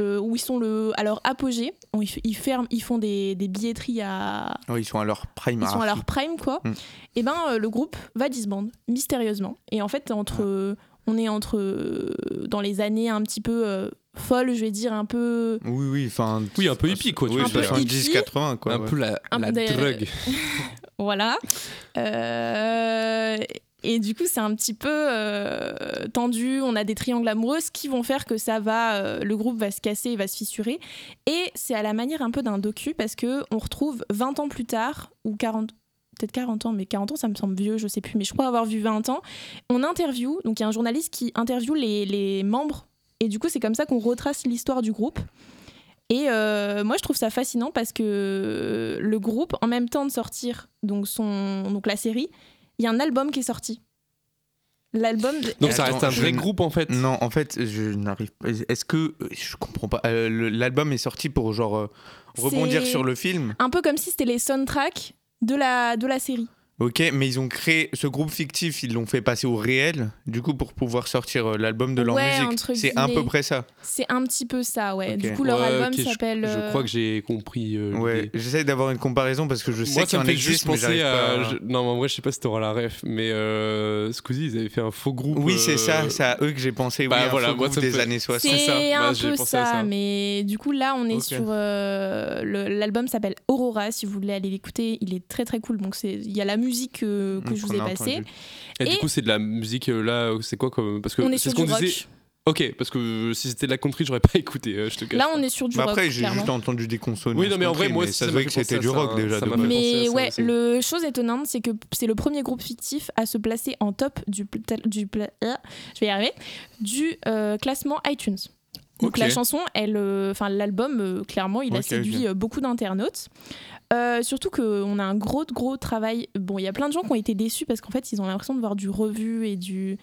euh, où ils sont le, à leur apogée, on- ils, ferment, ils font des, des billetteries à, ils sont à leur prime. ils sont à leur prime quoi. Mm. Et ben euh, le groupe va disband mystérieusement. Et en fait entre, euh, on est entre euh, dans les années un petit peu euh, folles, je vais dire un peu. Oui, oui, enfin. Oui, un peu hippie, quoi, Oui, veux dire. 70-80, quoi. un ouais. peu la, Un la peu des- drogue. Voilà. Euh, et du coup, c'est un petit peu euh, tendu. On a des triangles amoureux ce qui vont faire que ça va, euh, le groupe va se casser, il va se fissurer. Et c'est à la manière un peu d'un docu parce que on retrouve 20 ans plus tard ou 40 peut-être 40 ans, mais 40 ans, ça me semble vieux, je sais plus, mais je crois avoir vu 20 ans. On interview, donc il y a un journaliste qui interviewe les, les membres, et du coup, c'est comme ça qu'on retrace l'histoire du groupe. Et euh, moi, je trouve ça fascinant parce que le groupe, en même temps de sortir donc, son, donc la série, il y a un album qui est sorti. L'album. de- Donc ça reste un vrai groupe en fait. Non, en fait, je n'arrive pas. Est-ce que. Je comprends pas. Euh, L'album est sorti pour, genre, euh, rebondir sur le film? Un peu comme si c'était les soundtracks de la, de la série. Ok, mais ils ont créé ce groupe fictif, ils l'ont fait passer au réel, du coup, pour pouvoir sortir euh, l'album de leur Ouais, musique. C'est à peu près ça. C'est un petit peu ça, ouais. Du coup, leur Ouais, album s'appelle. Je, euh, crois que j'ai compris. euh, Ouais, j'essaie d'avoir une comparaison parce que je sais qu'il en existe, juste mais penser j'arrive à. pas. Non, mais en vrai, je sais pas si t'auras la ref, mais euh, Squeezie, ils avaient fait un faux groupe. Oui, c'est euh, ça, c'est à eux que j'ai pensé. bah oui, un voilà, faux moi, groupe des fait- années 60. C'est Bah, un peu ça, ça. mais du coup là on est sur l'album s'appelle Aurora si vous voulez aller l'écouter, il est très très cool. Donc c'est il y a la musique euh, que je qu'on vous ai passée. Et, du coup, c'est de la musique euh, là, c'est quoi comme parce que On est c'est sur ce du qu'on rock. disait. Ok, parce que euh, si c'était de la country, j'aurais pas écouté. euh, je te cache. Là, on est sur du Bah rock. après, j'ai juste entendu des consonnes. Oui, non, mais en vrai, moi aussi, ça que c'était du ça, rock déjà. De Mais ouais, le chose étonnante, c'est que c'est le premier groupe fictif à se placer en top du, du je vais y arriver, du euh, classement iTunes. Donc la chanson, elle, euh, enfin l'album, euh, clairement, il a séduit euh, beaucoup d'internautes. Euh, surtout qu'on a un gros, gros travail. Bon, il y a plein de gens qui ont été déçus parce qu'en fait, ils ont l'impression de voir du revu et du.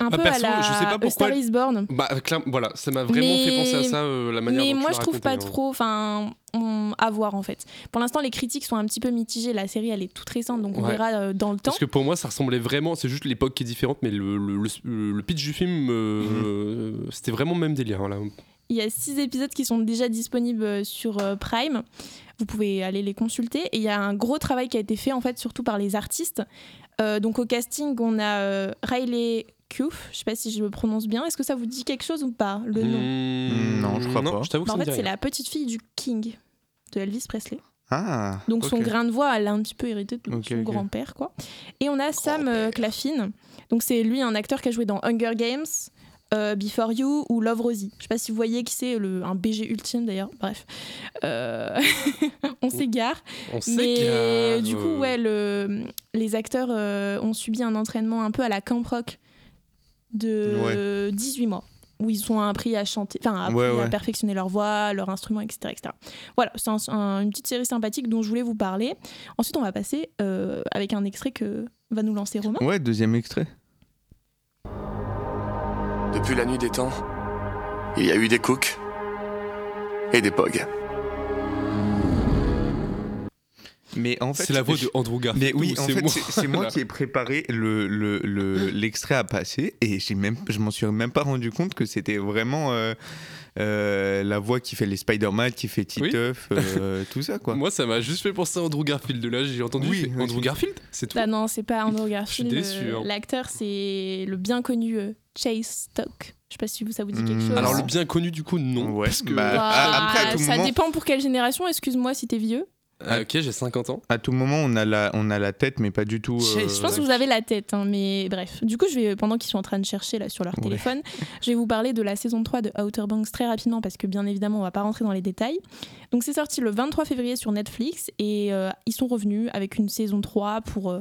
Un Bah, peu perso, à la je sais pas pourquoi- Star is Born. Bah, clair- voilà, ça m'a vraiment Mais- fait penser à ça, euh, la manière Mais dont tu moi, l'as je trouve pas hein. trop. Enfin, on- à voir en fait. Pour l'instant, les critiques sont un petit peu mitigées. La série, elle est toute récente, donc on Ouais. verra euh, dans le temps. Parce que pour moi, ça ressemblait vraiment. C'est juste l'époque qui est différente, mais le, le, le- le pitch du film, euh, Mhm. c'était vraiment le même délire. hein, là. Il y a six épisodes qui sont déjà disponibles euh, sur euh, Prime. Vous pouvez aller les consulter. Et il y a un gros travail qui a été fait, en fait, surtout par les artistes. Euh, donc au casting, on a euh, Riley Cuff. Je sais pas si je le prononce bien. Est-ce que ça vous dit quelque chose ou pas, le nom? Hmm, Non, je crois pas. Je t'avoue que Bah, ça En fait, c'est la petite fille du King, de Elvis Presley. Ah. Donc son grain de voix, elle a un petit peu hérité de Ok, son grand-père, quoi. Et on a Sam euh, Claflin. Donc c'est lui un acteur qui a joué dans Hunger Games, euh, Before You ou Love Rosie. Je sais pas si vous voyez qui c'est, un BG ultime d'ailleurs. Bref, Euh, on s'égare. On Mais a, du coup, euh, ouais, le, les acteurs euh, ont subi un entraînement un peu à la Camp Rock de 18 mois. Où ils ont appris à chanter, enfin, Ouais, à perfectionner leur voix, leur instrument, etc. etc. Voilà, c'est un- un- une petite série sympathique dont je voulais vous parler. Ensuite, on va passer euh, avec un extrait que va nous lancer Romain. Ouais, deuxième extrait. Depuis la nuit des temps, il y a eu des cooks et des pogs. Mais en fait, c'est la voix je- de Andrew Garfield. Mais oui, ou en c'est fait, moi c'est c'est moi qui ai préparé le le- le- l'extrait à passer et j'ai même, je m'en suis même pas rendu compte que c'était vraiment euh, euh, la voix qui fait les Spider-Man, qui fait Oui. Titeuf, euh, tout ça quoi. Moi, ça m'a juste fait penser à Andrew Garfield. De là, j'ai entendu. Oui, fait, oui, Andrew Garfield C'est tout. Ah non, c'est pas Andrew Garfield. Je suis déçu, hein. L'acteur, c'est le bien connu Chase Stock. Je sais pas si vous- ça vous dit quelque Hmm, chose. Alors, le bien connu, du coup, non. Ouais, parce que. bah, Bah, après, à tout ça moment- dépend pour quelle génération. Excuse-moi si t'es vieux. Ah, ok, j'ai 50 ans. À tout moment, on a la, on a la tête, mais pas du tout. euh, Je pense que vous avez la tête, hein, mais bref. Du coup, je vais, pendant qu'ils sont en train de chercher là sur leur Ouais. téléphone, je vais vous parler de la saison 3 de Outer Banks très rapidement parce que bien évidemment, on va pas rentrer dans les détails. Donc, c'est sorti le 23 février sur Netflix et euh, ils sont revenus avec une saison 3 pour. euh,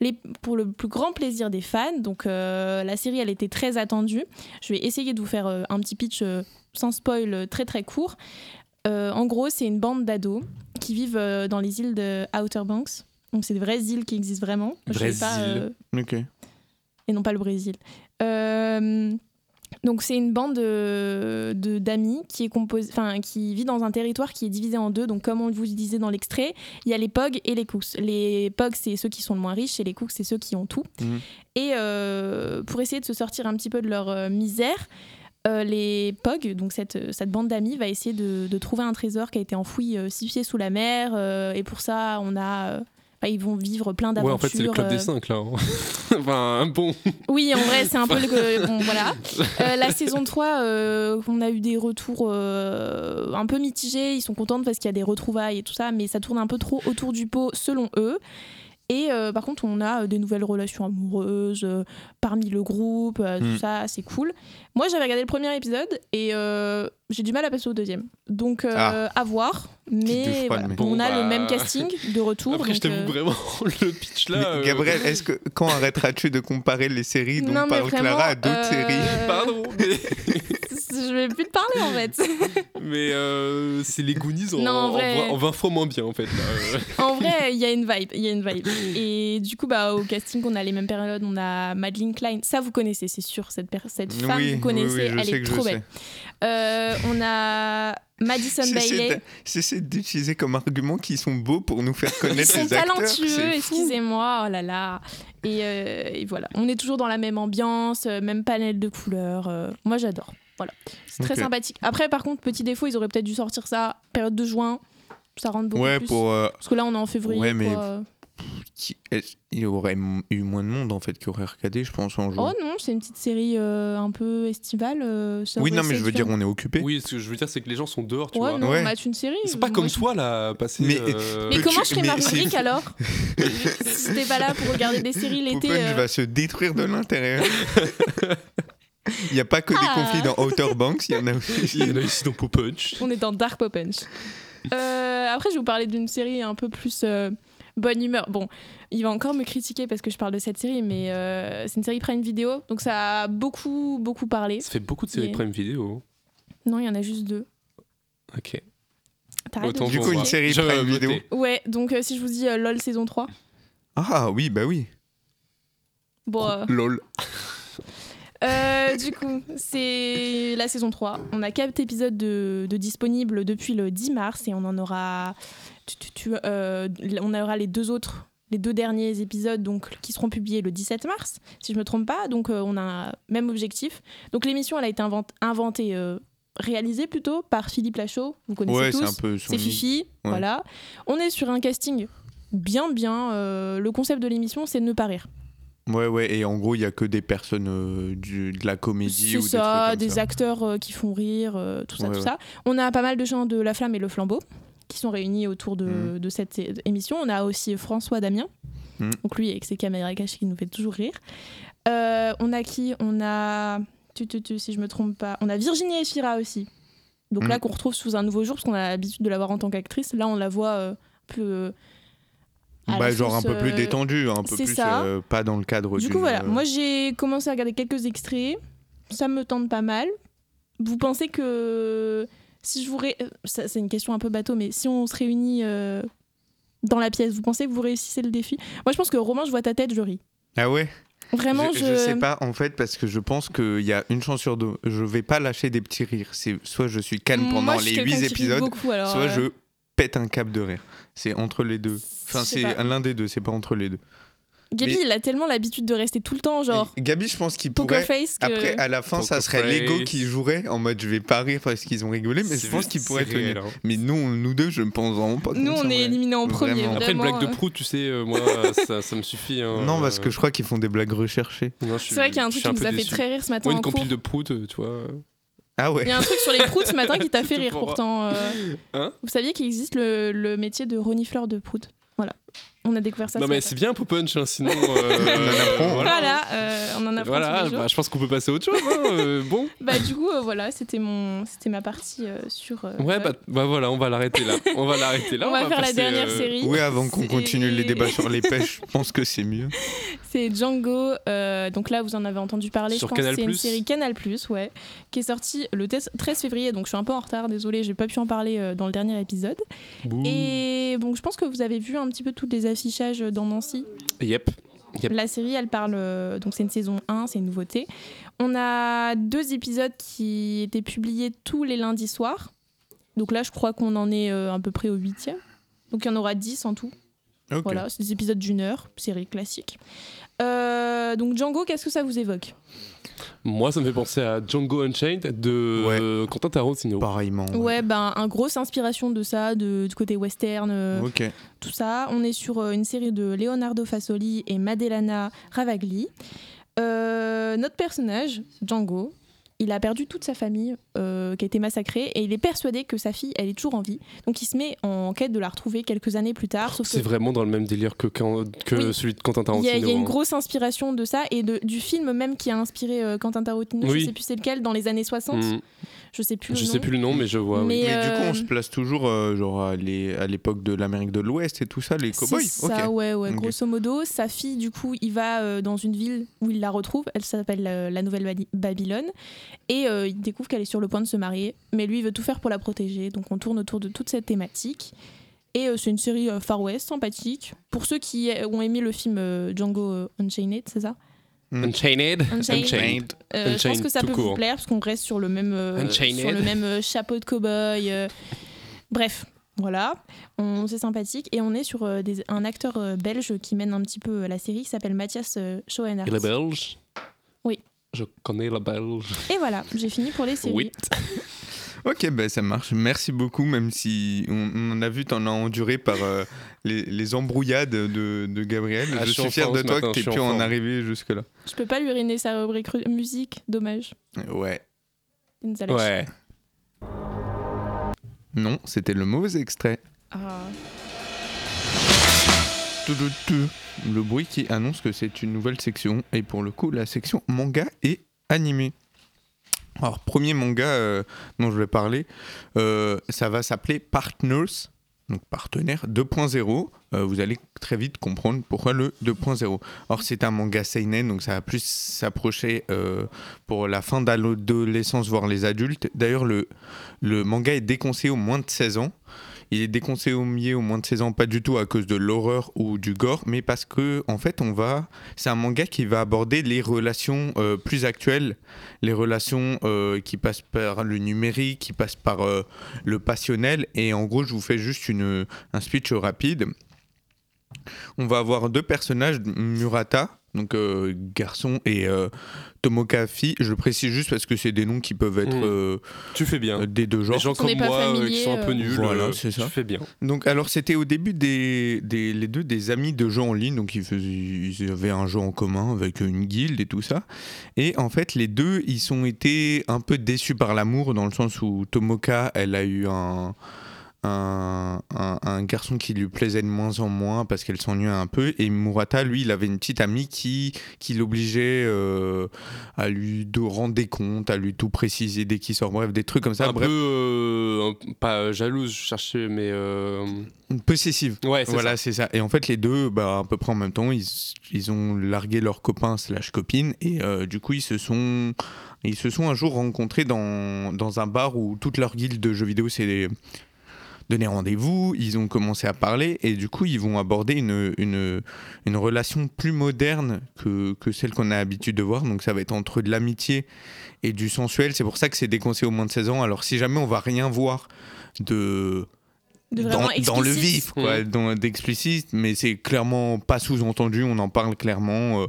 les, pour le plus grand plaisir des fans. Donc euh, la série, elle était très attendue. Je vais essayer de vous faire euh, un petit pitch euh, sans spoil euh, très très court. Euh, en gros, c'est une bande d'ados qui vivent euh, dans les îles de Outer Banks. Donc c'est des vraies îles qui existent vraiment. Je sais pas, Vraies îles. euh, Ok. et non pas le Brésil. Euh, donc c'est une bande de- de- d'amis qui est composée, enfin qui vit dans un territoire qui est divisé en deux. Donc comme on vous disait dans l'extrait, il y a les Pogs et les Cooks. Les Pogs c'est ceux qui sont le moins riches et les Cooks c'est ceux qui ont tout. Mhm. Et euh, pour essayer de se sortir un petit peu de leur euh, misère. Euh, les Pogs, donc cette, cette bande d'amis, va essayer de, de trouver un trésor qui a été enfoui euh, six pieds sous la mer. euh, et pour ça, on a, ils vont vivre plein Ouais, d'aventures. en fait, c'est le club euh, des 5 là. hein. enfin, bon. oui, en vrai, c'est un peu le. Bon, voilà. Euh, la saison 3, euh, on a eu des retours un peu mitigés. Ils sont contents parce qu'il y a des retrouvailles et tout ça, mais ça tourne un peu trop autour du pot selon eux. Et euh, par contre, on a euh, des nouvelles relations amoureuses euh, parmi le groupe, euh, tout Mm. ça, c'est cool. Moi, j'avais regardé le premier épisode et euh, j'ai du mal à passer au deuxième. Donc, euh, Ah. à voir. Mais froide, voilà. mais- on a le bah, même casting de retour. Après, je donc, t'avoue euh, vraiment, le pitch là. Mais euh, Gabriel, est-ce que quand arrêteras-tu de comparer les séries dont Non, parle vraiment, Clara à d'autres euh, séries Pardon, mais, je vais plus te parler en fait. mais, euh, c'est les Goonies en, Non, en vrai. en 20 fois moins bien en fait. Là. En vrai, il y a une vibe, il y a une vibe. Et du coup, bah, au casting, on a les mêmes périodes. On a Madeleine Klein. Ça, vous connaissez, c'est sûr. Cette, femme, oui, vous connaissez. oui, oui, je elle est trop belle. Euh, on a Madison Bailey. Cessez d'utiliser comme argument qu'ils sont beaux pour nous faire Ils connaître sont les acteurs. talentueux, excusez-moi. Oh là là. Et, euh, et voilà, on est toujours dans la même ambiance, euh, même panel de couleurs. euh, moi, j'adore. Voilà, c'est très sympathique. Après, par contre, petit défaut, ils auraient peut-être dû sortir ça période de juin. Ça rentre beaucoup Ouais, plus. pour. euh, Parce que là, on est en février. Ouais, mais- quoi. qui- est-ce- il y aurait eu moins de monde en fait qui aurait regardé, je pense, en jour. Oh non, c'est une petite série euh, un peu estivale. euh, oui, non, mais je veux dire, on est occupé. Oui, ce que je veux dire, c'est que les gens sont dehors, tu Ouais, vois. non, Ouais. on mate une série. Sont pas comme je- toi là, passer. Mais- euh, Mais comment je fais ma c'est- rubrique alors Si t'es pas là pour regarder des séries l'été. Euh, va se détruire de l'intérieur. Il n'y a pas que des Ah. conflits dans Outer Banks, il y en a aussi. Il y en a ici dans Pop Punch. On est dans Dark Pop Punch. Euh, après, je vais vous parler d'une série un peu plus euh, bonne humeur. Bon, il va encore me critiquer parce que je parle de cette série, mais euh, c'est une série Prime Video, donc ça a beaucoup, beaucoup parlé. Ça fait beaucoup de séries Yeah. Prime Vidéo. Non, il y en a juste deux. Ok. Autant Du coup, une série Je Prime. Vidéo. Ouais, donc euh, si je vous dis euh, LOL saison 3. Ah oui, bah oui. Bon, euh, LOL. Euh, du coup, c'est la saison 3. On a 4 épisodes de, de disponibles depuis le 10 mars et on en aura. tu- tu- tu- euh, on aura les deux autres, les deux derniers épisodes donc, qui seront publiés le 17 mars, si je me trompe pas. Donc euh, on a un même objectif. Donc l'émission, elle a été invent- inventée, réalisée plutôt par Philippe Lachaud. Vous connaissez Ouais, tous. c'est. Fifi, Ouais. voilà. On est sur un casting bien bien. euh, le concept de l'émission, c'est de ne pas rire. Ouais, ouais, et en gros, il y a que des personnes euh, du- de la comédie C'est ou ça, des trucs comme des ça. acteurs euh, qui font rire, euh, tout ça, Ouais, tout ouais. ça. On a pas mal de gens de La Flamme et Le Flambeau qui sont réunis autour de, Mhm. de cette émission. On a aussi François Damien, Mhm. donc lui avec ses caméras cachées qui nous fait toujours rire. On a qui? On a, tu, tu, tu, si je me trompe pas, on a Virginie Efira aussi. Donc Mhm. là qu'on retrouve sous un nouveau jour parce qu'on a l'habitude de la voir en tant qu'actrice. Là on la voit plus. Bah, genre un peu plus euh, détendu, un peu plus euh, pas dans le cadre du d'une, coup, voilà. euh, Moi, j'ai commencé à regarder quelques extraits. Ça me tente pas mal. Vous pensez que si je vous ré... ça, c'est une question un peu bateau, mais si on se réunit dans la pièce, vous pensez que vous réussissez le défi? Moi, je pense que Romain, je vois ta tête, je ris. Ah ouais? Vraiment, je, je. je sais pas en fait parce que je pense qu'il y a une chance sur deux. Je vais pas lâcher des petits rires. C'est soit je suis calme pendant Moi, les quelqu'un huit qui rit épisodes, beaucoup, alors, soit euh, je pète un cap de rire. C'est entre les deux. Enfin, c'est l'un des deux. C'est pas entre les deux. Gaby, mais- il a tellement l'habitude de rester tout le temps, genre Et Gabi, je pense qu'il pourrait. face. Que... Après, à la fin, ça serait Lego qui jouerait en mode je vais pas rire parce qu'ils ont rigolé, mais je pense qu'il pourrait tenir. hein. Mais nous, nous deux, je ne pense vraiment pas. Nous, on est éliminés en premier. Vraiment. Après, une blague de euh. prout, tu sais, euh, moi, ça, ça me suffit. hein. Non, parce que Euh, je crois qu'ils font des blagues recherchées. C'est vrai qu'il y a un truc qui nous a fait très rire ce matin Moi, une compile de prout, euh, tu vois. Ah ouais. Il y a un truc sur les proutes ce matin qui t'a fait rire pour moi. pourtant. euh. Hein? Vous saviez qu'il existe le, le métier de renifleur de prout Voilà. On a découvert ça. non, mais c'est bien, Pop Punch, hein, sinon. euh, On en apprend. Voilà. Voilà, euh, on en apprend Voilà, tous les jours. bah, je pense qu'on peut passer à autre chose. hein, euh, bon. Bah, du coup, euh, voilà, c'était mon, c'était ma partie euh, sur. euh, Ouais, bah, bah voilà, on va l'arrêter là. On va l'arrêter là. on, va faire la dernière euh, série. Oui, avant qu'on continue les débats sur les pêches, je pense que c'est mieux. C'est Django. euh, donc là, vous en avez entendu parler. Sur je pense que c'est une Canal+. série Canal ouais, qui est sortie le 13 février. Donc je suis un peu en retard, désolé, j'ai pas pu en parler euh, dans le dernier épisode. Bouh. Et donc je pense que vous avez vu un petit peu tous les affichages dans Nancy. Yep. Yep. La série, elle parle. euh, donc, c'est une saison 1, c'est une nouveauté. On a deux épisodes qui étaient publiés tous les lundis soirs. Donc là, je crois qu'on en est euh, à peu près au huitième. Donc, il y en aura 10 en tout. Voilà, c'est des épisodes d'une heure, série classique. Euh, donc, Django, qu'est-ce que ça vous évoque? Moi, ça me fait penser à Django Unchained de Ouais. euh, Quentin Tarantino. Pareillement. Ouais, ben, un grosse inspiration de ça, de, du côté western, euh, Ok. tout ça. On est sur euh, une série de Leonardo Fasoli et Madelana Ravagli. Euh, notre personnage, Django, il a perdu toute sa famille euh, qui a été massacrée et il est persuadé que sa fille, elle est toujours en vie. Donc il se met en quête de la retrouver quelques années plus tard. Sauf C'est que vraiment dans le même délire que, quand- que Oui. celui de Quentin il y, Tarantino. a, il y a une hein. grosse inspiration de ça et de, du film même qui a inspiré euh, Quentin Tarantino, Oui. je sais plus c'est lequel, dans les années 60. Mm. Je sais plus Je le sais nom. plus le nom, mais je vois. oui. Mais, du coup, euh, on se place toujours euh, genre à les- à l'époque de l'Amérique de l'Ouest et tout ça, les cowboys. C'est ça, ouais, ouais. Grosso modo, sa fille, du coup, il va euh, dans une ville où il la retrouve. Elle s'appelle euh, la Nouvelle Babylone. Et euh, il découvre qu'elle est sur le point de se marier. Mais lui, il veut tout faire pour la protéger. Donc on tourne autour de toute cette thématique. Et euh, c'est une série euh, Far West, sympathique. Pour ceux qui ont aimé le film euh, Django euh, Unchained, c'est ça Unchained. Unchained. Unchained. Euh, Je pense que ça peut vous plaire parce qu'on reste sur le même, euh, Unchained. sur le même euh, chapeau de cow-boy. euh. Bref, voilà, on c'est sympathique et on est sur euh, des- un acteur euh, belge qui mène un petit peu la série qui s'appelle Mathias euh, Schoenaerts. Il est belge. Je connais la belge. Et voilà, j'ai fini pour les séries. Oui. Ok, ben ça marche. Merci beaucoup, même si on, a vu, t'en as enduré par euh, les, les embrouillades de, de Gabriel. Ah, je je suis fier de toi matin, que t'aies pu en arriver jusque-là. Je peux pas lui ruiner sa rubrique ru- musique, dommage. Ouais. Il nous a lâché. Ouais. Non, c'était le mauvais extrait. Ah. Tout, tout, tout. Le bruit qui annonce que c'est une nouvelle section. Et pour le coup, la section manga et animé. Alors, premier manga euh, dont je vais parler, euh, ça va s'appeler Partners, donc partenaire 2.0. Euh, vous allez très vite comprendre pourquoi le 2.0. Or, c'est un manga seinen, donc ça va plus s'approcher pour la fin d'adolescence, voire les adultes. D'ailleurs, le, le manga est déconseillé au moins de 16 ans. Il est déconseillé au milieu au moins de 16 ans, pas du tout à cause de l'horreur ou du gore, mais parce que en fait, on va, c'est un manga qui va aborder les relations euh, plus actuelles, les relations euh, qui passent par le numérique, qui passent par euh, le passionnel. Et en gros, je vous fais juste une, un speech rapide. On va avoir deux personnages, Murata, donc euh, garçon, et euh, Tomoka fille. Je le précise juste parce que c'est des noms qui peuvent être Mm. euh, Tu fais bien. euh, des deux Les genres. gens On n'est comme moi euh, qui sont un peu nuls, Voilà, euh, c'est ça. tu fais bien. Donc, alors, c'était au début des, des- les deux des amis de jeux en ligne. Donc, ils, faisaient, ils avaient un jeu en commun avec une guilde et tout ça. Et en fait, les deux, ils ont été un peu déçus par l'amour dans le sens où Tomoka, elle a eu un. Un, un- un garçon qui lui plaisait de moins en moins parce qu'elle s'ennuyait un peu et Murata lui il avait une petite amie qui, qui l'obligeait euh, à lui de rendre des comptes à lui tout préciser dès qu'il sort bref des trucs comme ça un bref peu euh, pas jalouse, je cherchais, mais euh, possessive ouais, c'est Voilà, ça. c'est ça. Et en fait, les deux, bah, à peu près en même temps, ils, ils ont largué leurs copains slash copines. Et du coup, ils se sont, ils se sont un jour rencontrés dans, dans un bar où toute leur guilde de jeux vidéo s'est donné rendez-vous. Ils ont commencé à parler. Et du coup, ils vont aborder une, une, une relation plus moderne que, que celle qu'on a l'habitude de voir. Donc, ça va être entre de l'amitié et du sensuel. C'est pour ça que c'est déconseillé au moins de 16 ans. Alors, si jamais on va rien voir de De dans, le vif, quoi, Mm. dans- d'explicite, mais c'est clairement pas sous-entendu, on en parle clairement. euh,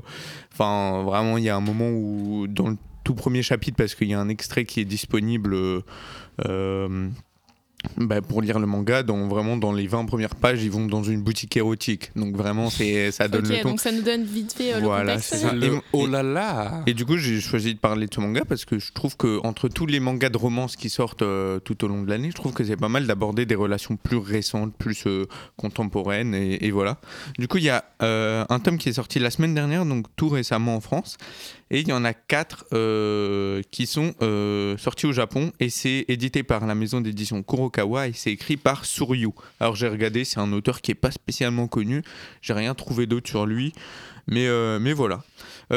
Enfin, vraiment, il y a un moment où, dans le tout premier chapitre, parce qu'il y a un extrait qui est disponible euh, euh, bah, pour lire le manga, dans, vraiment dans les 20 premières pages, ils vont dans une boutique érotique. Donc vraiment, c'est, ça donne Ok, le ton. donc ça nous donne vite fait euh, Voilà, le contexte. c'est ça. Et- oh là là Et du coup, j'ai choisi de parler de ce manga parce que je trouve que entre tous les mangas de romance qui sortent euh, tout au long de l'année, je trouve que c'est pas mal d'aborder des relations plus récentes, plus euh, contemporaines, et, et voilà. Du coup, il y a euh, un tome qui est sorti la semaine dernière, donc tout récemment en France, et il y en a quatre euh, qui sont euh, sortis au Japon, et c'est édité par la maison d'édition Kurokawa, et c'est écrit par Suryu. Alors j'ai regardé, c'est un auteur qui est pas spécialement connu, j'ai rien trouvé d'autre sur lui. Mais, euh, mais voilà.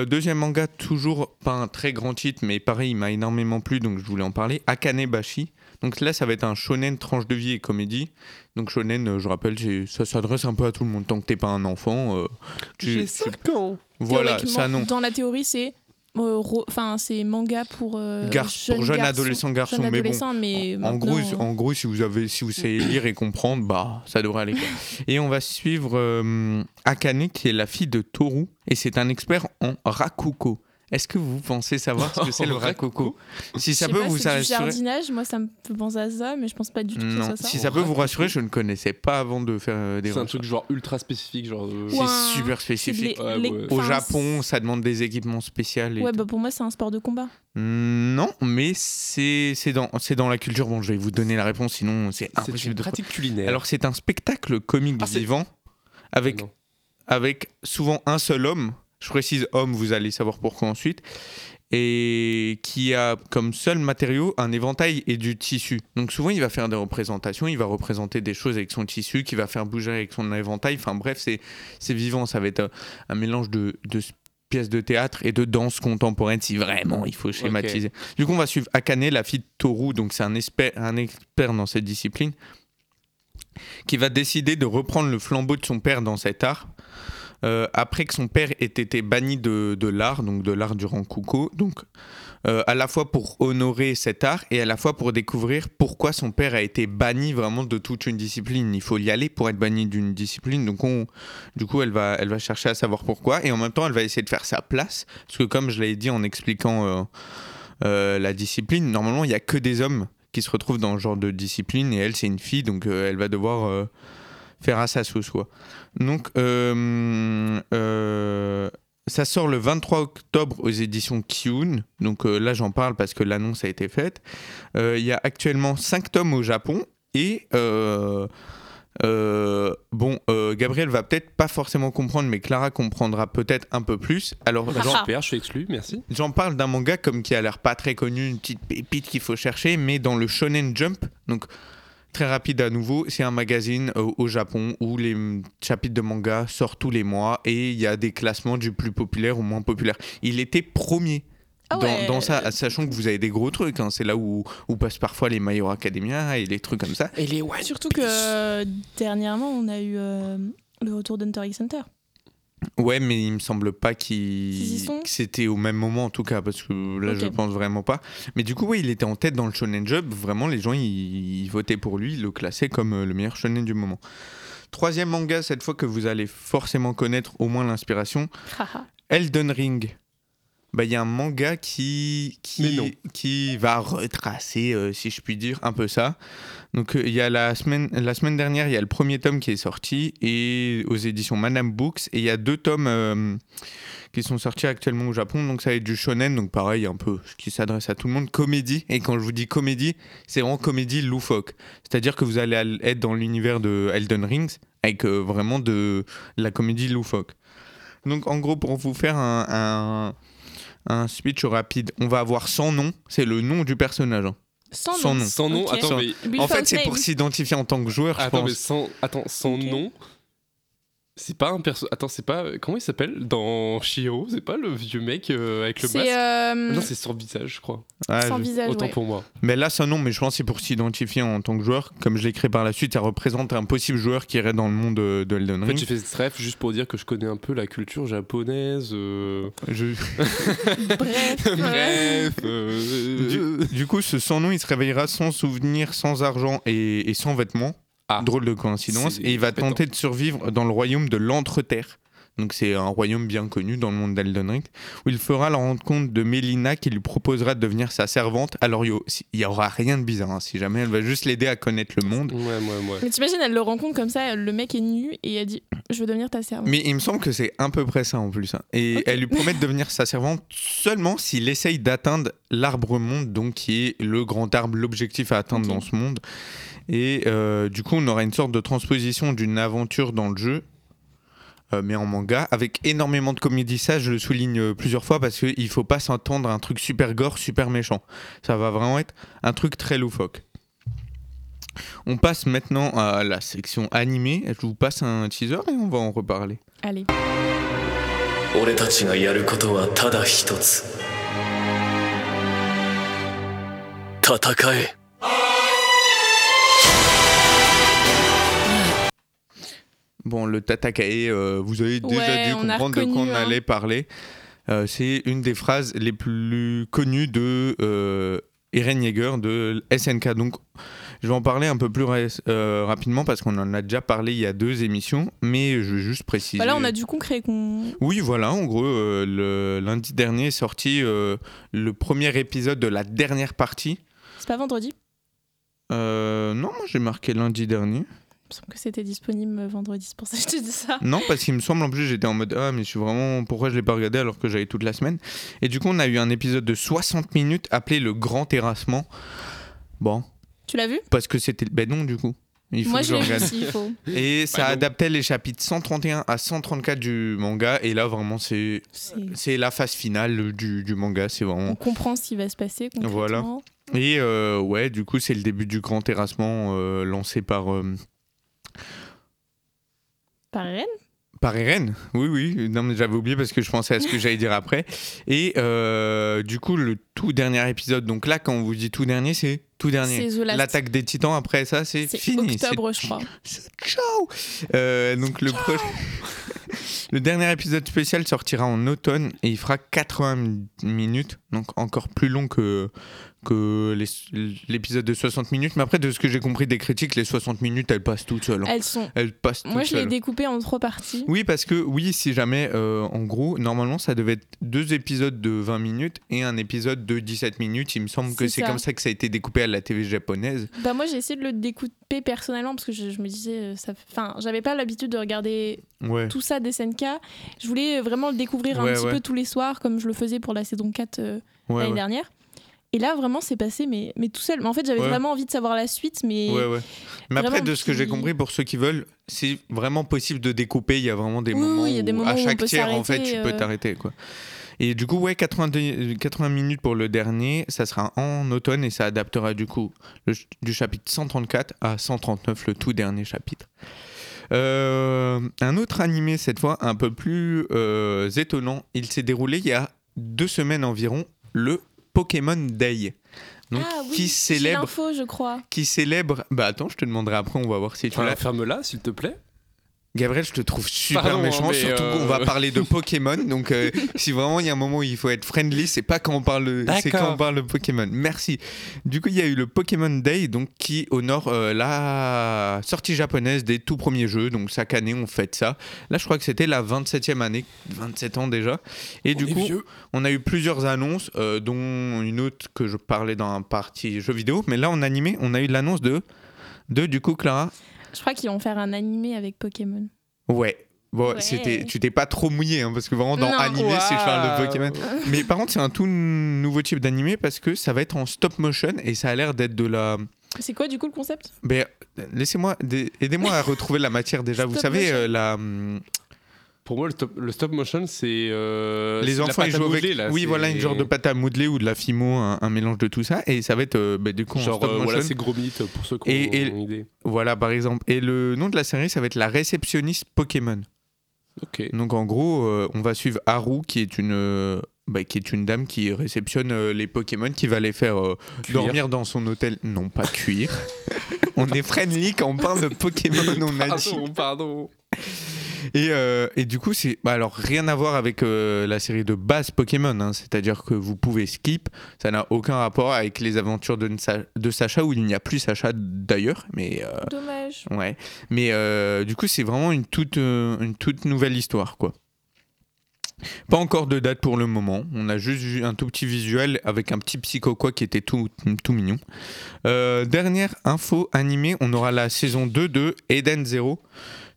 Deuxième manga, toujours pas un très grand titre, mais pareil, il m'a énormément plu, donc je voulais en parler. Akane Bashi. Donc là, ça va être un shonen tranche de vie et comédie. Donc shonen, euh, je rappelle, ça s'adresse un peu à tout le monde. Tant que t'es pas un enfant, euh, tu, J'ai tu- 5 ans voilà, ça non. Dans la théorie, c'est euh, enfin c'est manga pour euh, Gar- pour jeunes garçons- adolescents garçons, jeunes mais bon. mais En gros, en gros, si vous avez, si vous savez lire et comprendre, bah, ça devrait aller. Et on va suivre euh, Akane, qui est la fille de Toru, et c'est un expert en rakuko. Est-ce que vous pensez savoir ce que c'est le rakuko Si ça peut pas, vous c'est du rassurer. jardinage, moi ça me fait penser à ça, mais je pense pas du tout que Non, soit ça. si ça peut vous rassurer, je ne connaissais pas avant de faire euh, des C'est un truc genre ultra spécifique, genre. euh, C'est un- super C'est spécifique. Ouais, ouais. Au Japon, ça demande des équipements spéciaux. Ouais, bah pour moi c'est un sport de combat. Mm, Non, mais c'est c'est dans, c'est dans la culture. Bon, je vais vous donner la réponse, sinon c'est C'est impossible une de pratique culinaire. Alors, c'est un spectacle comique Ah, c'est- vivant avec, Non. avec souvent un seul homme. Je précise homme, vous allez savoir pourquoi ensuite. Et qui a comme seul matériau un éventail et du tissu. Donc souvent il va faire des représentations, il va représenter des choses avec son tissu, qu'il va faire bouger avec son éventail. Enfin bref, c'est vivant, ça va être un, un mélange de, de pièces de théâtre et de danse contemporaine si vraiment il faut schématiser. Du coup on va suivre Akane, la fille de Toru, donc c'est un, un expert dans cette discipline, qui va décider de reprendre le flambeau de son père dans cet art. Euh, après que son père ait été banni de, de l'art, donc de l'art du Rankuko, donc euh, à la fois pour honorer cet art et à la fois pour découvrir pourquoi son père a été banni vraiment de toute une discipline. Il faut y aller pour être banni d'une discipline, donc on, du coup elle va, elle va chercher à savoir pourquoi. Et en même temps elle va essayer de faire sa place, parce que comme je l'avais dit en expliquant euh, la discipline, normalement il n'y a que des hommes qui se retrouve dans ce genre de discipline. Et elle c'est une fille. Donc elle va devoir euh, faire à sa sauce quoi. Donc euh, euh, ça sort le 23 octobre aux éditions Kyun. Donc euh, là j'en parle parce que l'annonce a été faite. Il y a actuellement 5 tomes au Japon et euh, bon, euh, Gabriel va peut-être pas forcément comprendre, mais Clara comprendra peut-être un peu plus. Alors, Bah, je suis exclu, merci. J'en parle d'un manga comme qui a l'air pas très connu, une petite pépite qu'il faut chercher, mais dans le Shonen Jump, donc très rapide à nouveau, c'est un magazine euh, au Japon où les chapitres de manga sortent tous les mois et il y a des classements du plus populaire au moins populaire. Il était premier. Ah ouais. dans ça, sachant que vous avez des gros trucs, hein. c'est là où, où passent parfois les My Hero Academia et les trucs comme ça. Et les One Surtout que euh, dernièrement, on a eu euh, le retour d'Hunter x Hunter. Ouais, mais il me semble pas Qu'ils y qu'il sont que c'était au même moment en tout cas, parce que là Ok. je pense vraiment pas. Mais du coup, oui, il était en tête dans le Shonen Jump. Vraiment, les gens ils, ils votaient pour lui, ils le classaient comme euh, le meilleur shonen du moment. Troisième manga, cette fois que vous allez forcément connaître au moins l'inspiration. Elden Ring. Bah, il y a un manga qui, qui, qui va retracer, euh, si je puis dire, un peu ça. Donc, euh, il y a la semaine, la semaine dernière, il y a le premier tome qui est sorti et aux éditions Madame Books. Et il y a deux tomes euh, qui sont sortis actuellement au Japon. Donc, ça va être du shonen, donc pareil, un peu ce qui s'adresse à tout le monde, comédie. Et quand je vous dis comédie, c'est vraiment comédie loufoque. C'est-à-dire que vous allez al- être dans l'univers de Elden Rings avec euh, vraiment de la comédie loufoque. Donc, en gros, pour vous faire un, un, un speech rapide, on va avoir 100 noms. C'est le nom du personnage. Sans, Sans nom. Sans nom, Ok. attends, mais. En fait, c'est pour s'identifier en tant que joueur, je Attends, mais pense. sans, attends, sans Ok. nom. C'est pas un perso. Attends, c'est pas. Comment il s'appelle? Dans Shiro, c'est pas le vieux mec euh, avec le masque? C'est euh, Non, c'est sans visage, je crois. Ah, sans je- visage. Autant ouais. pour moi. Mais là, c'est un nom, mais je pense que c'est pour s'identifier en tant que joueur. Comme je l'écris par la suite, ça représente un possible joueur qui irait dans le monde de, de Elden En fait, Ring. j'ai fait ce ref juste pour dire que je connais un peu la culture japonaise. euh, Je- Bref. euh, Bref. euh, Du coup, ce sans nom, il se réveillera sans souvenir, sans argent et, et sans vêtements. Ah. Drôle de coïncidence. Et il va tenter de survivre dans le royaume de l'Entre-Terre. Donc c'est un royaume bien connu dans le monde d'Elden Ring, où il fera la rencontre de Mélina qui lui proposera de devenir sa servante. Alors il y a- il y aura rien de bizarre, hein, si jamais elle va juste l'aider à connaître le monde. Ouais, ouais, ouais. Mais t'imagines, elle le rencontre comme ça, le mec est nu et elle dit Je veux devenir ta servante. Mais il me semble que c'est à peu près ça en plus. hein. Et elle lui promet de devenir sa servante seulement s'il essaye d'atteindre l'arbre monde, donc qui est le grand arbre, l'objectif à atteindre dans ce monde. Et euh, du coup, on aura une sorte de transposition d'une aventure dans le jeu. euh, mais en manga, avec énormément de comédie. Ça, je le souligne euh, plusieurs fois parce qu'il ne faut pas s'entendre un truc super gore, super méchant. Ça va vraiment être un truc très loufoque. On passe maintenant à la section animée. Je vous passe un teaser et on va en reparler. Allez. 俺たちがやることはただ一つ戦え Bon, le Tatakae, euh, vous avez déjà Ouais, dû comprendre de quoi on hein. allait parler. Euh, c'est une des phrases les plus connues de euh, Eren Yeager de SNK. Donc, je vais en parler un peu plus euh, rapidement parce qu'on en a déjà parlé il y a deux émissions, mais je vais juste préciser. Bah là, on a du concret qu'on. Oui, voilà, en gros, euh, le lundi dernier est sorti euh, le premier épisode de la dernière partie. C'est pas vendredi? Non, moi j'ai marqué lundi dernier. Il me semble que c'était disponible vendredi, c'est pour ça que je te dis ça. Non, parce qu'il me semble en plus j'étais en mode ah mais je suis vraiment pourquoi je l'ai pas regardé alors que j'avais toute la semaine? Et du coup on a eu un épisode de 60 minutes appelé le grand terrassement. Bon, Tu l'as vu? Parce que c'était ben non du coup. Il faut Moi, que je je l'ai vu regarde. s'il faut. Et ça Bah adaptait les chapitres 131 à 134 du manga et là vraiment c'est la phase finale du, du manga, c'est On vraiment comprend ce qui va se passer. Voilà. Et euh, ouais, du coup, c'est le début du grand terrassement euh, lancé par, euh, Par Eren par Eren. Oui, oui. Non, mais j'avais oublié parce que je pensais à ce que j'allais dire après. Et euh, du coup, le tout dernier épisode. Donc là, quand on vous dit tout dernier, c'est tout dernier. L'attaque des titans, après ça, c'est C'est fini. octobre, C'est- je crois. c'est Ciao Euh, Donc le, pro- le dernier épisode spécial sortira en automne et il fera 80 minutes, donc encore plus long que, que l'épisode de 60 minutes. Mais après, de ce que j'ai compris des critiques, les 60 minutes, elles passent toutes seules. hein. Elles sont. Elles passent toutes Moi, je l'ai découpé en trois parties. Oui, parce que oui, si jamais, euh, en gros, normalement, ça devait être deux épisodes de 20 minutes et un épisode de 17 minutes. Il me semble que C'est comme ça que ça a été découpé à la TV japonaise. Bah moi j'ai essayé de le découper personnellement parce que je, je me disais euh, ça enfin j'avais pas l'habitude de regarder Ouais. tout ça des SNK je voulais vraiment le découvrir Ouais, un petit ouais. peu tous les soirs comme je le faisais pour la saison 4 euh, l'année dernière et là vraiment c'est passé mais, mais tout seul mais en fait j'avais Ouais. vraiment envie de savoir la suite mais Ouais, ouais. Mais après, de ce que j'ai compris, pour ceux qui veulent, c'est vraiment possible de découper. Il y a vraiment des Oui, moments oui, y a des moments à où chaque tiers, en fait, tu peux euh. t'arrêter, quoi. Et du coup, ouais, 82 80 minutes pour le dernier, ça sera en automne et ça adaptera du coup le du chapitre 134 à 139, le tout dernier chapitre. Euh, un autre animé, cette fois, un peu plus euh, étonnant, il s'est déroulé il y a deux semaines environ, le Pokémon Day. Donc, ah oui qui j'ai célèbre je crois qui célèbre. Bah attends, je te demanderai après, on va voir si tu l'as. Ferme-la, s'il te plaît. Gabriel, je te trouve super Pardon, méchant, surtout euh, qu'on va parler de Pokémon. Donc, euh, si vraiment il y a un moment où il faut être friendly, c'est pas quand on parle, de- c'est quand on parle de Pokémon. Merci. Du coup, il y a eu le Pokémon Day, donc qui honore euh, la sortie japonaise des tout premiers jeux. Donc chaque année, on fête ça. Là, je crois que c'était la 27e année, 27 ans déjà. Et du On coup, vieux. on a eu plusieurs annonces, euh, dont une autre que je parlais dans un partie jeux vidéo. Mais là, en animé, on a eu l'annonce de, de du coup, Clara. Je crois qu'ils vont faire un animé avec Pokémon Ouais. Bon, Ouais. c'était, tu t'es pas trop mouillé, hein, parce que vraiment dans Non. animé, je parle de. Pokémon. Mais par contre, c'est un tout nouveau type d'animé parce que ça va être en stop motion et ça a l'air d'être de la. c'est quoi du coup le concept? Ben, laissez-moi, aidez-moi à retrouver la matière déjà. Vous savez, euh, la, hum, Pour moi, le stop, le stop motion, c'est. euh, les enfants ils jouent avec. modeler, là, oui, voilà, une genre de pâte à modeler ou de la fimo, un, un mélange de tout ça. Et ça va être euh, ben, du coup en Genre, stop euh, motion. voilà, c'est gros mythe pour ceux qui ont Et- une idée. Voilà, par exemple. Et le nom de la série, ça va être La réceptionniste Pokémon. Ok. Donc en gros, euh, on va suivre Haru, qui est une, bah, qui est une dame qui réceptionne euh, les Pokémon, qui va les faire euh, dormir dans son hôtel. Non, pas cuire. on est friendly quand on parle de Pokémon, on a dit. Pardon, pardon. Et, euh, et du coup, c'est bah, alors rien à voir avec euh, la série de base Pokémon. hein. C'est-à-dire que vous pouvez skip. Ça n'a aucun rapport avec les aventures de, Nsa- de Sacha, où il n'y a plus Sacha d'ailleurs. Mais euh, dommage Ouais, mais du coup, c'est vraiment une toute, une toute nouvelle histoire, quoi. Pas encore de date pour le moment. On a juste vu un tout petit visuel avec un petit psycho quoi qui était tout, tout mignon. Dernière info animée, on aura la saison 2 de Eden Zero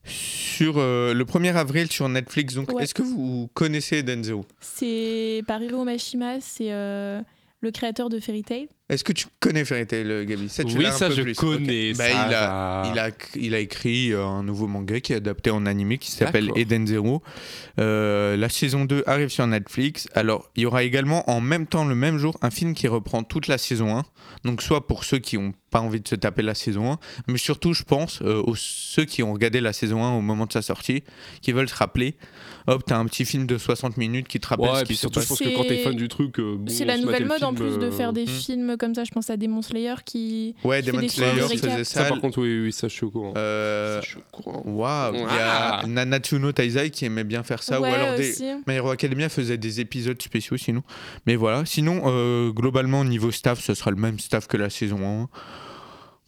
sur euh, le 1er avril sur Netflix. Donc, Ouais. est-ce que vous connaissez Eden Zero c'est par Hiro Mashima c'est euh, le créateur de Fairy Tail Est-ce que tu connais Fairy Tail, Gabi? Ça, tu Oui, un ça, peu je plus. connais. Bah, il, a, va. il, a, il a écrit euh, un nouveau manga qui est adapté en animé qui s'appelle. Eden Zero. Euh, la saison 2 arrive sur Netflix. Alors, il y aura également en même temps, le même jour, un film qui reprend toute la saison 1. Donc, soit pour ceux qui n'ont pas envie de se taper la saison 1, mais surtout, je pense, euh, aux ceux qui ont regardé la saison 1 au moment de sa sortie, qui veulent se rappeler. Hop, t'as un petit film de 60 minutes qui te rappelle Ouais, ce et qui puis se surtout, je pense que quand t'es fan du truc. euh, bon, c'est la nouvelle mode en plus de faire des hmm. films comme ça je pense à Demon Slayer qui Ouais, qui fait Demon Slayer faisait ça. Ça, par contre, oui, oui, ça, je suis au courant. Euh, Ça, je suis au courant. Waouh, il y a Ah. Nanatsu no Taizai qui aimait bien faire ça, ouais, ou alors des. My Hero Academia faisait des épisodes spéciaux sinon. Mais voilà, sinon, euh, globalement, niveau staff, ce sera le même staff que la saison 1.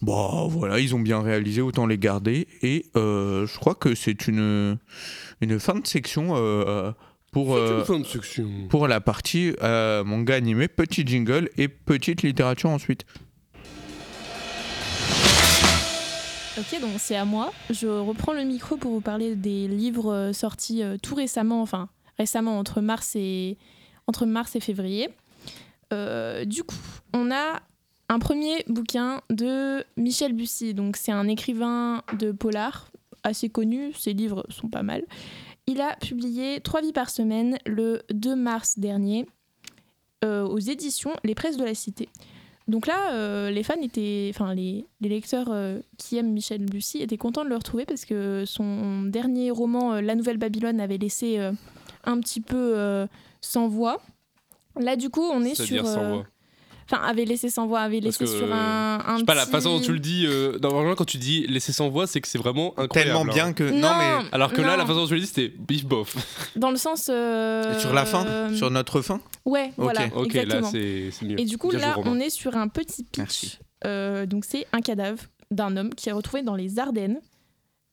Bon, voilà, ils ont bien réalisé, autant les garder. Et euh, je crois que c'est une, une fin de section euh, pour, euh, pour la partie euh, manga animé, petit jingle et petite littérature ensuite. Ok, donc c'est à moi. Je reprends le micro pour vous parler des livres euh, sortis euh, tout récemment, enfin récemment entre mars et, entre mars et février. Euh, du coup, on a un premier bouquin de Michel Bussy. Donc c'est un écrivain de polar assez connu. Ses livres sont pas mal. Il a publié Trois vies par semaine le 2 mars dernier euh, aux éditions Les Presses de la Cité. Donc là, euh, les fans étaient, enfin les, les lecteurs euh, qui aiment Michel Bussy étaient contents de le retrouver parce que son dernier roman, La Nouvelle Babylone, avait laissé un petit peu sans voix. Là, du coup, on est sur. sans voix. Enfin, avait laissé sans voix, avait laissé que, sur un. un Je sais pas, la petit- façon dont tu le dis, euh, normalement quand tu dis laisser sans voix, c'est que c'est vraiment incroyable. Tellement bien hein. que. Non, Non, mais. Alors que là, la façon dont tu le dis, c'était bif bof. Dans le sens. euh, Sur la fin euh, Sur notre fin Ouais, voilà, ok, exactement. là c'est c'est mieux. Et du coup, Bien là, on est sur un petit pitch. Euh, donc, c'est un cadavre d'un homme qui est retrouvé dans les Ardennes.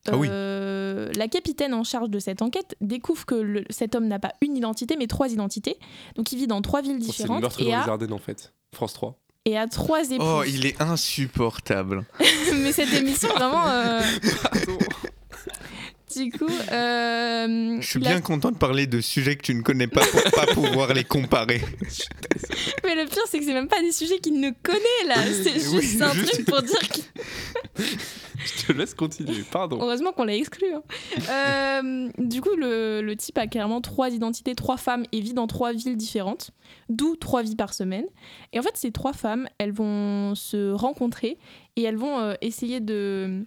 Ah oui. Euh, La capitaine en charge de cette enquête découvre que le- cet homme n'a pas une identité, mais trois identités. Donc, il vit dans trois villes Oh, C'est le différentes meurtre et, dans les a, Ardennes en fait. France 3. et a trois épouses. Oh, il est insupportable. mais cette émission, vraiment. euh, Pardon. Du coup. euh, Je suis bien content de parler de sujets que tu ne connais pas pour pas pouvoir les comparer. Mais le pire, c'est que c'est même pas des sujets qu'il ne connaît là. C'est juste Oui, un juste- truc pour dire que. Je te laisse continuer, pardon. Heureusement qu'on l'a exclu. hein. Euh, du coup, le, le type a clairement trois identités, trois femmes et vit dans trois villes différentes, d'où trois vies par semaine. Et en fait, ces trois femmes, elles vont se rencontrer et elles vont euh, essayer de,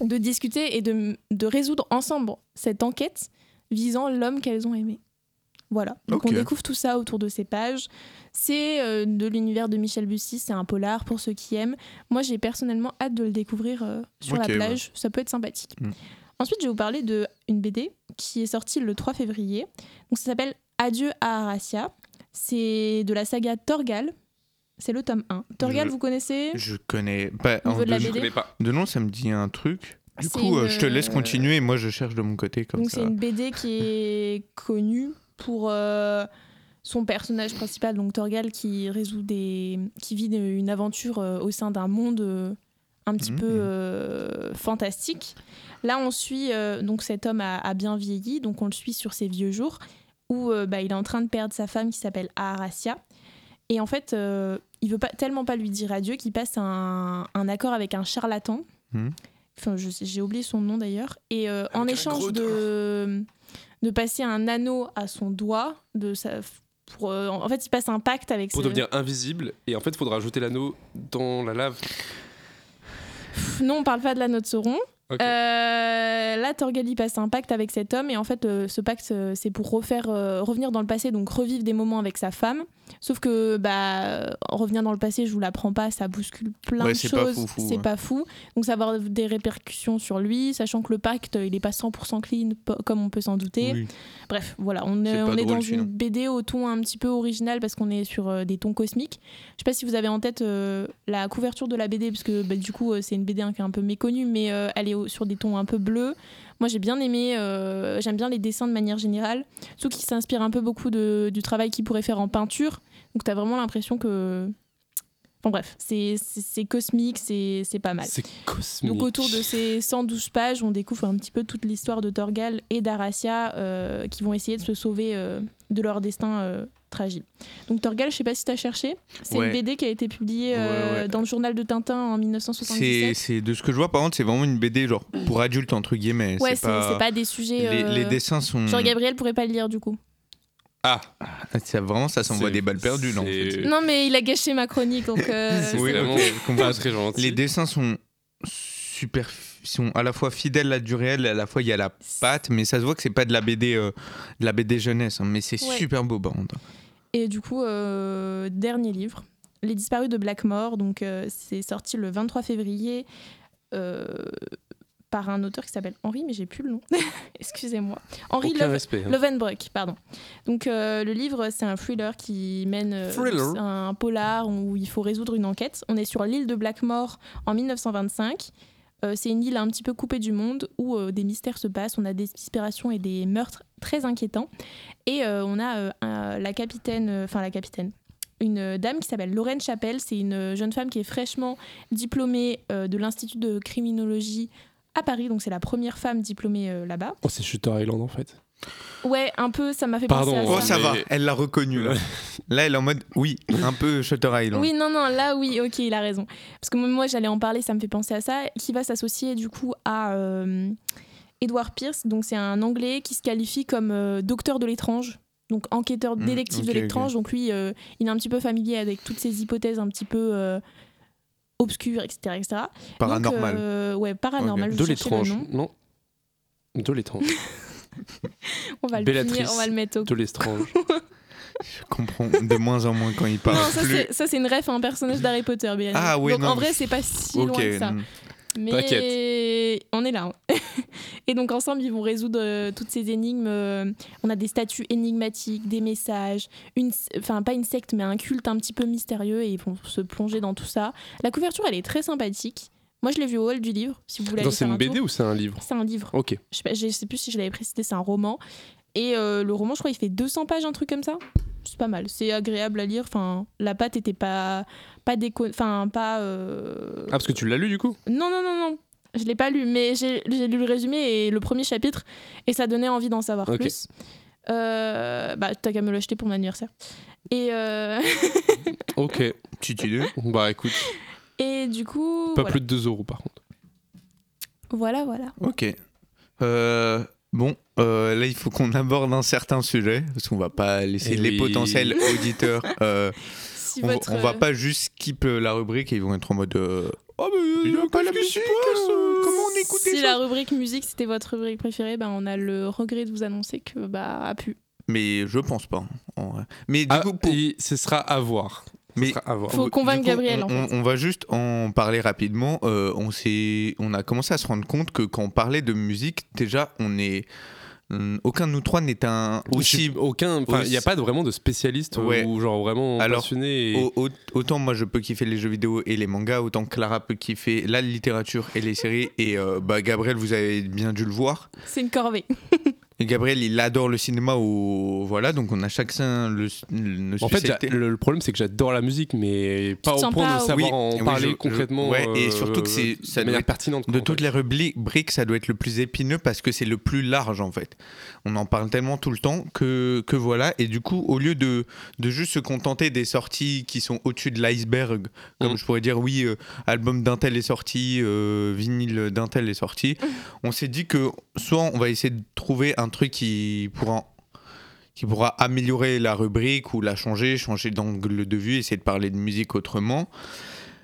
de discuter et de, de résoudre ensemble cette enquête visant l'homme qu'elles ont aimé. Voilà. Donc on découvre tout ça autour de ces pages. C'est euh, de l'univers de Michel Bussy, c'est un polar pour ceux qui aiment. Moi, j'ai personnellement hâte de le découvrir euh, sur la ouais. plage. Ça peut être sympathique. Mm. Ensuite, je vais vous parler d'une BD qui est sortie le 3 février. Donc, ça s'appelle Adieu à Aracia. C'est de la saga Torgal. C'est le tome 1. Torgal, Je- vous connaissez Je connais niveau en de la deux- Je BD. connais pas. De nom, ça me dit un truc. Du coup, euh, une, je te laisse euh, continuer et moi je cherche de mon côté comme Donc c'est une BD qui est connue pour euh, son personnage principal, donc Torgal, qui résout des, qui vit une aventure euh, au sein d'un monde euh, un petit Mhm. peu euh, fantastique. Là, on suit euh, donc cet homme a, a bien vieilli, donc on le suit sur ses vieux jours où euh, bah, il est en train de perdre sa femme qui s'appelle Aharasia. Et en fait, euh, il veut pas, tellement pas lui dire adieu qu'il passe un, un accord avec un charlatan. Enfin, je sais- j'ai oublié son nom d'ailleurs. Et euh, en échange de, de passer un anneau à son doigt, de sa, pour, euh, en fait, il passe un pacte avec Pour ce- devenir invisible, et en fait, il faudra jeter l'anneau dans la lave. Pff, Non, on parle pas de l'anneau de Sauron. Euh, là, Torgal il passe un pacte avec cet homme et en fait, euh, ce pacte euh, c'est pour refaire, euh, revenir dans le passé, donc revivre des moments avec sa femme. Sauf que bah, revenir dans le passé, je vous l'apprends pas, ça bouscule plein Ouais, de choses. c'est pas fou. Donc ça va avoir des répercussions sur lui, sachant que le pacte il est pas 100% clean comme on peut s'en douter. Oui. Bref, voilà, on est, on est dans une BD au ton un petit peu original parce qu'on est sur euh, des tons cosmiques. Je sais pas si vous avez en tête euh, la couverture de la BD, parce que bah, du coup, euh, c'est une BD qui est un peu méconnue, mais elle est sur des tons un peu bleus. Moi, j'ai bien aimé, euh, j'aime bien les dessins de manière générale, surtout qu'ils s'inspirent un peu beaucoup de- du travail qu'ils pourraient faire en peinture. Donc, tu as vraiment l'impression que. Bon, bref, c'est cosmique, c'est c'est pas mal. C'est cosmique. Donc autour de ces 112 pages, on découvre un petit peu toute l'histoire de Torgal et d'Aracia euh, qui vont essayer de se sauver euh, de leur destin euh. Donc Torgal, je sais pas si tu as cherché, c'est Ouais. une BD qui a été publiée euh, Ouais, ouais. dans le journal de Tintin en C'est 1977. c'est- de ce que je vois, par contre, c'est vraiment une BD genre pour adultes entre guillemets. Ouais, c'est pas... c'est pas des sujets. Les, euh, les dessins sont. Genre Gabriel pourrait pas le lire du coup. Ah, Ça, vraiment, ça s'envoie des balles perdues. En fait. Non mais il a gâché ma chronique donc. euh, Oui, vraiment très gentil. Les dessins sont super, sont à la fois fidèles à du réel, et à la fois il y a la patte, mais ça se voit que c'est pas de la BD, euh, de la BD jeunesse, hein, mais c'est Ouais. super beau par contre. Et du coup, euh, dernier livre, Les disparus de Blackmore. Donc, euh, c'est sorti le 23 février euh, par un auteur qui s'appelle Henri, mais j'ai plus le nom. Excusez-moi. Henri Love- hein. Pardon. Donc, le livre, c'est un thriller qui mène Thriller. un polar où il faut résoudre une enquête. On est sur l'île de Blackmore en 1925. Euh, c'est une île un petit peu coupée du monde où euh, des mystères se passent. On a des disparitions et des meurtres très inquiétants. Et euh, on a la capitaine, enfin la capitaine, une dame qui s'appelle Lorraine Chapelle. C'est une jeune femme qui est fraîchement diplômée de l'Institut de criminologie à Paris. Donc c'est la première femme diplômée là-bas. Oh, c'est Shutter Island en fait. Ouais, un peu, ça m'a fait Pardon, penser à Oh, ça. ça va, elle l'a reconnu là. Là, elle est en mode, oui, un peu Shutter Island. Oui, non, non, là, oui, ok, il a raison. Parce que moi, j'allais en parler, ça me fait penser à ça, qui va s'associer du coup à euh, Edward Pierce. Donc, c'est un Anglais qui se qualifie comme euh, docteur de l'étrange, donc enquêteur Mm, détective de l'étrange. Donc, lui, euh, il est un petit peu familier avec toutes ces hypothèses un petit peu euh, obscures, etc. etc. Donc, Paranormal. euh, ouais, paranormal. je De l'étrange. Non. De l'étrange. On va le finir, on va le mettre au De l'étrange. Je comprends de moins en moins quand il parle. Non, ça plus. c'est, ça c'est une ref à un personnage d'Harry Potter, bien. Ah oui, Donc non, en vrai, c'est pas si Ok, loin que ça. Mais T'inquiète. on est là. hein. et donc ensemble, ils vont résoudre euh, toutes ces énigmes. euh, on a des statues énigmatiques, des messages, une, enfin pas une secte, mais un culte un petit peu mystérieux et ils vont se plonger dans tout ça. La couverture, elle est très sympathique. Moi, je l'ai vu au hall du livre. Si vous voulez c'est une un BD tour. ou c'est un livre? C'est un livre. Ok. Je sais, pas, je sais plus si je l'avais précisé, c'est un roman. Et euh, le roman, je crois, il fait 200 pages, un truc comme ça. C'est pas mal, c'est agréable à lire. Enfin, la pâte était pas, pas déco, enfin pas. euh, Ah, parce que tu l'as lu du coup? Non, non, non, non. Je l'ai pas lu, mais j'ai lu le résumé et le premier chapitre, et ça donnait envie d'en savoir plus. Euh, bah, t'as qu'à me l'acheter pour mon anniversaire. Et, euh, Ok. Petite idée. Bah écoute, et du coup. pas voilà. plus de 2 euros par contre. voilà, voilà. Ok. Euh, bon, euh, là, il faut qu'on aborde un certain sujet, parce qu'on va pas laisser Eh les oui. potentiels auditeurs. euh, Si on, votre, on va pas juste skip la rubrique et ils vont être en mode. euh, oh, mais il y a pas la musique, comment on écoute Si la rubrique musique c'était votre rubrique préférée, ben on a le regret de vous annoncer que bah a pu. Mais je pense pas. en vrai. Mais du Ah, coup, pour- ce sera à voir. Mais-. Faut convaincre coup, Gabriel, on, en fait. on- on va juste en parler rapidement. Euh, on, s'est- on a commencé à se rendre compte que quand on parlait de musique, déjà, on est. hum, Aucun de nous trois n'est un aussi. suis aucun. Enfin, il n'y a pas de- vraiment de spécialiste Ouais. ou genre vraiment Alors, passionné. et- Au- au- autant moi je peux kiffer les jeux vidéo et les mangas, autant Clara peut kiffer la littérature et les séries. Et euh, bah, Gabriel, vous avez bien dû le voir. C'est une corvée. Et Gabriel, il adore le cinéma. Ou voilà, donc on a chacun le, le En fait, le, le problème c'est que j'adore la musique, mais pas au point pas de savoir Oui, en oui, parler je- je- concrètement. ouais, et euh, surtout que c'est- ça de doit être- pertinente. De toutes fait. les rubriques, ça doit être le plus épineux parce que c'est le plus large en fait. On en parle tellement tout le temps que, que voilà. Et du coup, au lieu de, de juste se contenter des sorties qui sont au-dessus de l'iceberg, comme Mm. je pourrais dire, oui, euh, album d'un tel est sorti, euh, vinyle d'un tel est sorti, on s'est dit que soit on va essayer de trouver un truc qui pourra qui pourra améliorer la rubrique ou la changer, changer d'angle de vue, essayer de parler de musique autrement.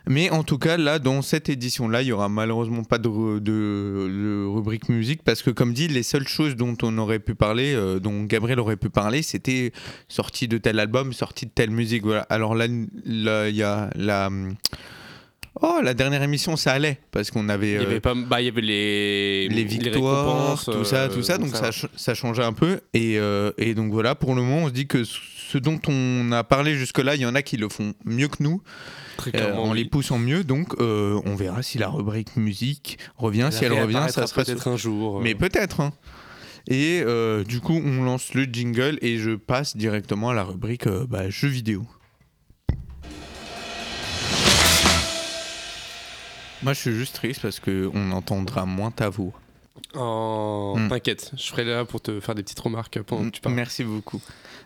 Mais en tout cas, là, dans cette édition-là, il y aura malheureusement pas de, de- rubrique musique parce que, comme dit, les seules choses dont on aurait pu parler, euh, dont Gabriel aurait pu parler, c'était sortie de tel album, sortie de telle musique. Voilà. Alors là, il y a la. Oh, la dernière émission, ça allait parce qu'on avait. Il y euh, avait pas, bah, il y avait les, les victoires, tout ça, euh, tout ça. Donc ça, ça changeait un peu. Et, euh, et donc voilà, pour le moment, on se dit que ce dont on a parlé jusque-là, il y en a qui le font mieux que nous, euh, en oui. les poussant mieux. Donc euh, on verra si la rubrique musique revient. si elle revient, ça sera peut-être un jour. euh. Mais peut-être. hein. Et euh, du coup, on lance le jingle et je passe directement à la rubrique euh, bah, jeux vidéo. Moi, je suis juste triste parce qu'on entendra moins ta voix. Oh, Hmm. T'inquiète, je serai là pour te faire des petites remarques pendant que tu parles. Merci beaucoup.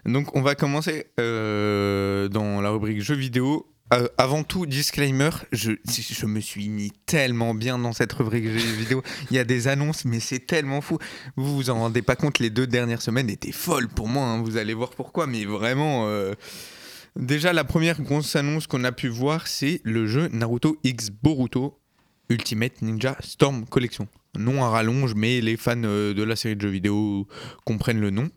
Donc, on va commencer euh, dans la rubrique jeux vidéo. Euh, avant tout, disclaimer, je, je me suis mis tellement bien dans cette rubrique jeux vidéo. Il y a des annonces, mais c'est tellement fou. Vous vous en rendez pas compte, les deux dernières semaines étaient folles pour moi. hein. Vous allez voir pourquoi, mais vraiment. euh, Déjà, la première grosse annonce qu'on a pu voir, c'est le jeu Naruto X Boruto Ultimate Ninja Storm Collection. Nom à rallonge, mais les fans euh, de la série de jeux vidéo comprennent le nom.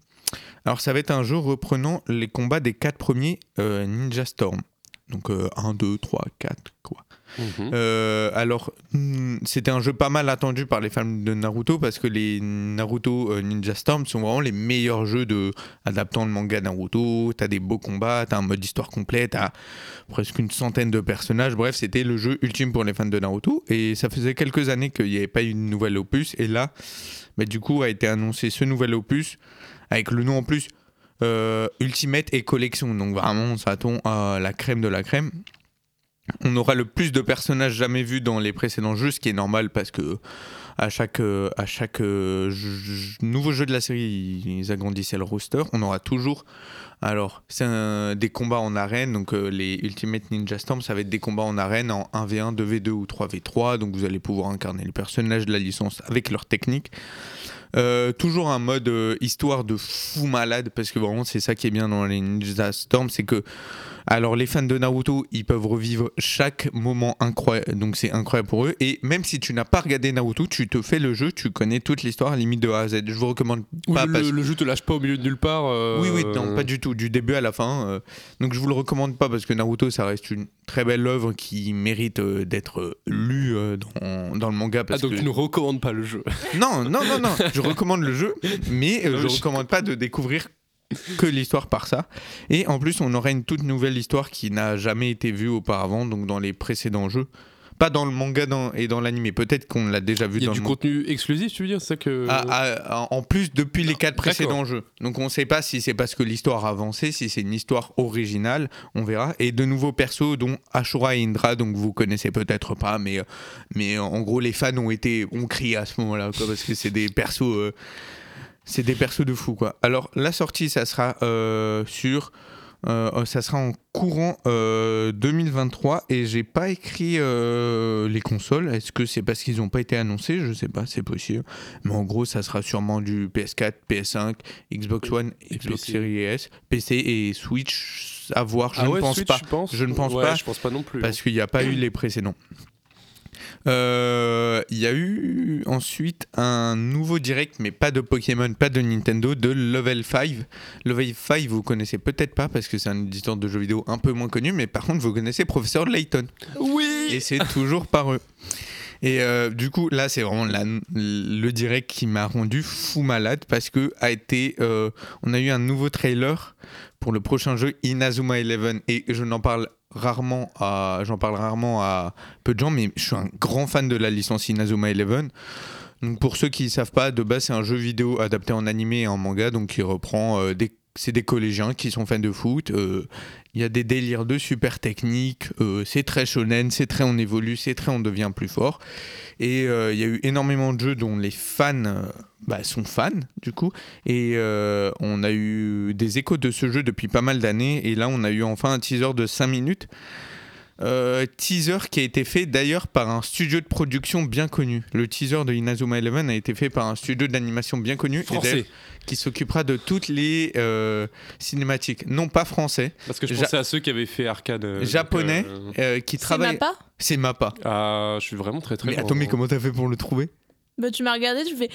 Alors, ça va être un jeu reprenant les combats des quatre premiers euh, Ninja Storm. Donc, 1, 2, 3, 4, quoi. Mhm. Euh, alors, hmm, c'était un jeu pas mal attendu par les fans de Naruto parce que les Naruto euh, Ninja Storm sont vraiment les meilleurs jeux de adaptant le manga Naruto. T'as des beaux combats, t'as un mode histoire complet, t'as presque une centaine de personnages. Bref, c'était le jeu ultime pour les fans de Naruto. Et ça faisait quelques années qu'il n'y avait pas eu une nouvelle opus. Et là, bah, du coup, a été annoncé ce nouvel opus avec le nom en plus euh, Ultimate et Collection. Donc vraiment, on s'attend à la crème de la crème. On aura le plus de personnages jamais vus dans les précédents jeux, ce qui est normal parce que à chaque, euh, nouveau jeu de la série, ils agrandissaient le roster. On aura toujours. Des combats en arène, donc euh, les Ultimate Ninja Storm, ça va être des combats en arène en 1v1, 2v2 ou 3v3, donc vous allez pouvoir incarner les personnages de la licence avec leur technique. Euh, toujours un mode euh, histoire de fou malade, parce que vraiment c'est ça qui est bien dans les Ninja Storm, c'est que alors les fans de Naruto, ils peuvent revivre chaque moment incroyable, donc c'est incroyable pour eux. Et même si tu n'as pas regardé Naruto, tu te fais le jeu, tu connais toute l'histoire limite de A à Z. Je vous recommande Oui, pas le, parce- le jeu te lâche pas au milieu de nulle part. euh, Oui, oui, non, pas du tout, du début à la fin. donc je vous le recommande pas parce que Naruto, ça reste une très belle œuvre qui mérite d'être lue dans, dans le manga. Ah, donc que... tu ne recommandes pas le jeu. Non, non, non, non, je recommande le jeu, mais euh, je- recommande pas de découvrir que l'histoire par ça. Et en plus, on aurait une toute nouvelle histoire qui n'a jamais été vue auparavant, donc dans les précédents jeux. Pas dans le manga dans- et dans l'anime, peut-être qu'on l'a déjà vu Il y a dans du contenu exclusif, tu veux dire C'est ça que. Ah, ah, en plus, depuis les quatre précédents jeux. Donc on ne sait pas si c'est parce que l'histoire a avancé, si c'est une histoire originale, on verra. Et de nouveaux persos, dont Ashura et Indra, donc vous connaissez peut-être pas, mais, mais en gros, les fans ont été ont crié à ce moment-là, parce que c'est des persos. euh, c'est des persos de fou, quoi. Alors, la sortie, ça sera euh, sur. Euh, ça sera en courant euh, 2023 et j'ai pas écrit euh, les consoles. Est-ce que c'est parce qu'ils n'ont pas été annoncés? Je sais pas, c'est possible. Mais en gros, ça sera sûrement du PS4, PS5, Xbox One, Xbox PC. Series S, PC et Switch. À voir, je Ah ne pense Switch, pas. Je ne pense Ouais, pas, Je pense pas non plus. Parce qu'il n'y a pas eu les précédents. Euh, Il y a eu ensuite un nouveau direct, mais pas de Pokémon, pas de Nintendo, de Level 5. Level 5, vous connaissez peut-être pas parce que c'est un éditeur de jeux vidéo un peu moins connu, mais par contre, vous connaissez Professeur Layton. Oui Et c'est toujours par eux. Et euh, du coup, là, c'est vraiment la- le direct qui m'a rendu fou malade parce que a été, euh, on a eu un nouveau trailer pour le prochain jeu Inazuma Eleven et je n'en parle rarement à, j'en parle rarement à peu de gens, mais je suis un grand fan de la licence Inazuma Eleven. Donc pour ceux qui ne savent pas, de base c'est un jeu vidéo adapté en animé et en manga, donc qui reprend euh, des c'est des collégiens qui sont fans de foot. euh, Il y a des délires de super techniques. euh, c'est très shonen, c'est très on évolue, c'est très on devient plus fort. Et euh, il y a eu énormément de jeux dont les fans bah, sont fans du coup. Et on a eu des échos de ce jeu depuis pas mal d'années. Et là on a eu enfin un teaser de 5 minutes. Euh, teaser qui a été fait d'ailleurs par un studio de production bien connu. Le teaser de Inazuma Eleven a été fait par un studio d'animation bien connu et Français. d'ailleurs, qui s'occupera de toutes les euh, cinématiques. Non pas français, Parce que je Ja- pensais à ceux qui avaient fait Arcade. euh, japonais, euh, euh, qui C'est travaillent. Mappa C'est Mappa. Ah, je suis vraiment très très Mais attends, mais comment t'as fait pour le trouver? Bah, tu m'as regardé, tu fais.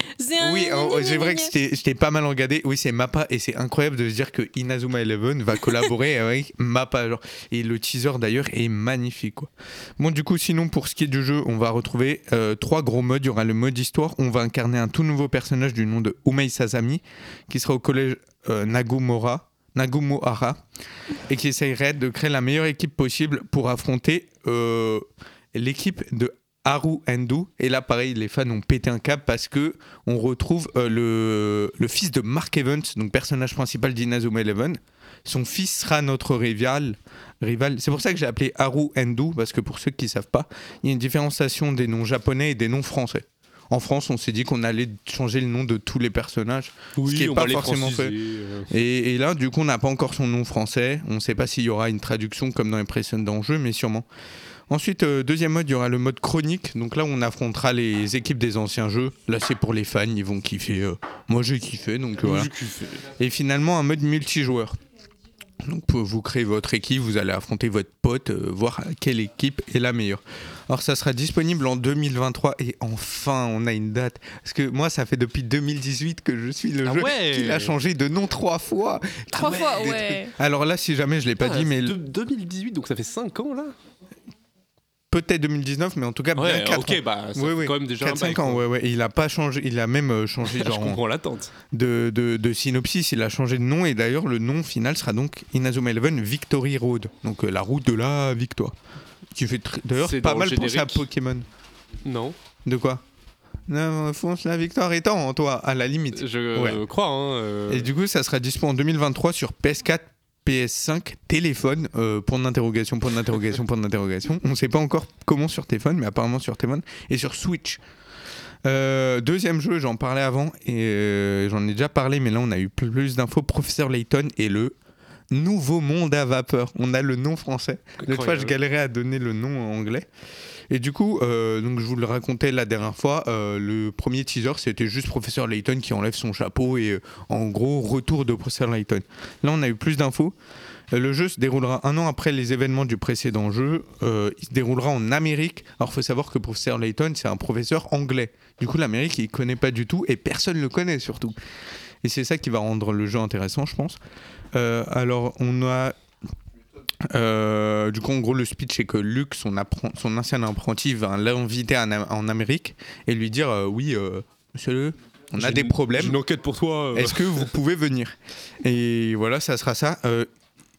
Oui, oh, c'est vrai que j'étais j'étais pas mal regardé. Oui, c'est Mappa et c'est incroyable de se dire que Inazuma Eleven va collaborer avec Mappa. Genre. Et le teaser d'ailleurs est magnifique. Quoi. Bon, du coup, sinon, pour ce qui est du jeu, on va retrouver euh, trois gros modes. Il y aura le mode histoire. On va incarner un tout nouveau personnage du nom de Umei Sasami qui sera au collège euh, Nagumora. Nagumohara et qui essayerait de créer la meilleure équipe possible pour affronter euh, l'équipe de Haru Endo. Et là, pareil, les fans ont pété un câble parce que on retrouve euh, le, le fils de Mark Evans, donc personnage principal d'Inazuma Eleven. Son fils sera notre rival. rival. C'est pour ça que j'ai appelé Haru Endo, parce que pour ceux qui ne savent pas, il y a une différenciation des noms japonais et des noms français. En France, on s'est dit qu'on allait changer le nom de tous les personnages. Oui, ce qui est on pas forcément fait. euh. Et, et là, du coup, on n'a pas encore son nom français. On ne sait pas s'il y aura une traduction comme dans les précédents jeux, mais sûrement. Ensuite, euh, deuxième mode, il y aura le mode chronique. Donc là, on affrontera les équipes des anciens jeux. Là, c'est pour les fans, ils vont kiffer. euh. Moi, j'ai kiffé, donc euh, voilà. J'ai kiffé. Et finalement, un mode multijoueur. Donc, pour- vous créez votre équipe, vous allez affronter votre pote, euh, voir quelle équipe est la meilleure. Alors, ça sera disponible en 2023 et enfin, on a une date. Parce que moi, ça fait depuis 2018 que je suis le Ah jeu ouais qu'il a changé de nom trois fois. Trois Ah fois, ouais. trucs. Alors là, si jamais je l'ai pas Ah, dit, mais de- 2018, donc ça fait 5 ans là peut-être 2019, mais en tout cas bien Ouais, 4 ok, ans. bah ça Oui, fait oui. quand même déjà 4 un 5 bail, ans, quoi. ouais, ouais. Et il a pas changé, il a même euh, changé Je genre en- comprends l'attente. de, de, de synopsis, il a changé de nom et d'ailleurs le nom final sera donc Inazuma Eleven Victory Road, donc euh, la route de la victoire. Qui fait d'ailleurs pas mal penser à. Pokémon. Non, De quoi? Non, fonce la victoire étant en toi, à la limite. je Ouais. crois. Hein, euh, Et du coup, ça sera dispo en 2023 sur PS4, PS5, téléphone, euh, point d'interrogation, point d'interrogation, point d'interrogation. On ne sait pas encore comment sur téléphone, mais apparemment sur téléphone et sur Switch. Euh, deuxième jeu, j'en parlais avant et euh, j'en ai déjà parlé, mais là on a eu plus d'infos. Professeur Layton et le Nouveau Monde à vapeur. On a le nom français. L'autre fois, je galérais à donner le nom en anglais. Et du coup, euh, donc je vous le racontais la dernière fois, euh, le premier teaser, c'était juste Professeur Layton qui enlève son chapeau et euh, en gros, retour de Professeur Layton. Là, on a eu plus d'infos. Le jeu se déroulera un an après les événements du précédent jeu. Euh, il se déroulera en Amérique. Alors, il faut savoir que Professeur Layton, c'est un professeur anglais. Du coup, l'Amérique, il connaît pas du tout et personne ne le connaît surtout. Et c'est ça qui va rendre le jeu intéressant, je pense. Euh, alors, on a. euh, du coup, en gros, le speech, c'est que Luke, son, ancien apprenti, va l'inviter en, Am- en Amérique et lui dire euh, Oui, euh, monsieur, on a des problèmes. Une enquête pour toi. Est-ce que vous pouvez venir? Et voilà, ça sera ça.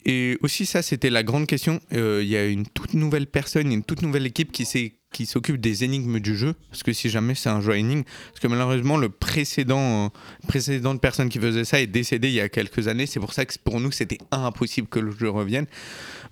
Et aussi, ça, c'était la grande question. Il y a une toute nouvelle personne, une toute nouvelle équipe qui s'est qui s'occupe des énigmes du jeu, parce que si jamais c'est un jeu à énigmes, parce que malheureusement le précédent, euh, précédente personne qui faisait ça est décédé il y a quelques années, c'est pour ça que pour nous c'était impossible que le jeu revienne.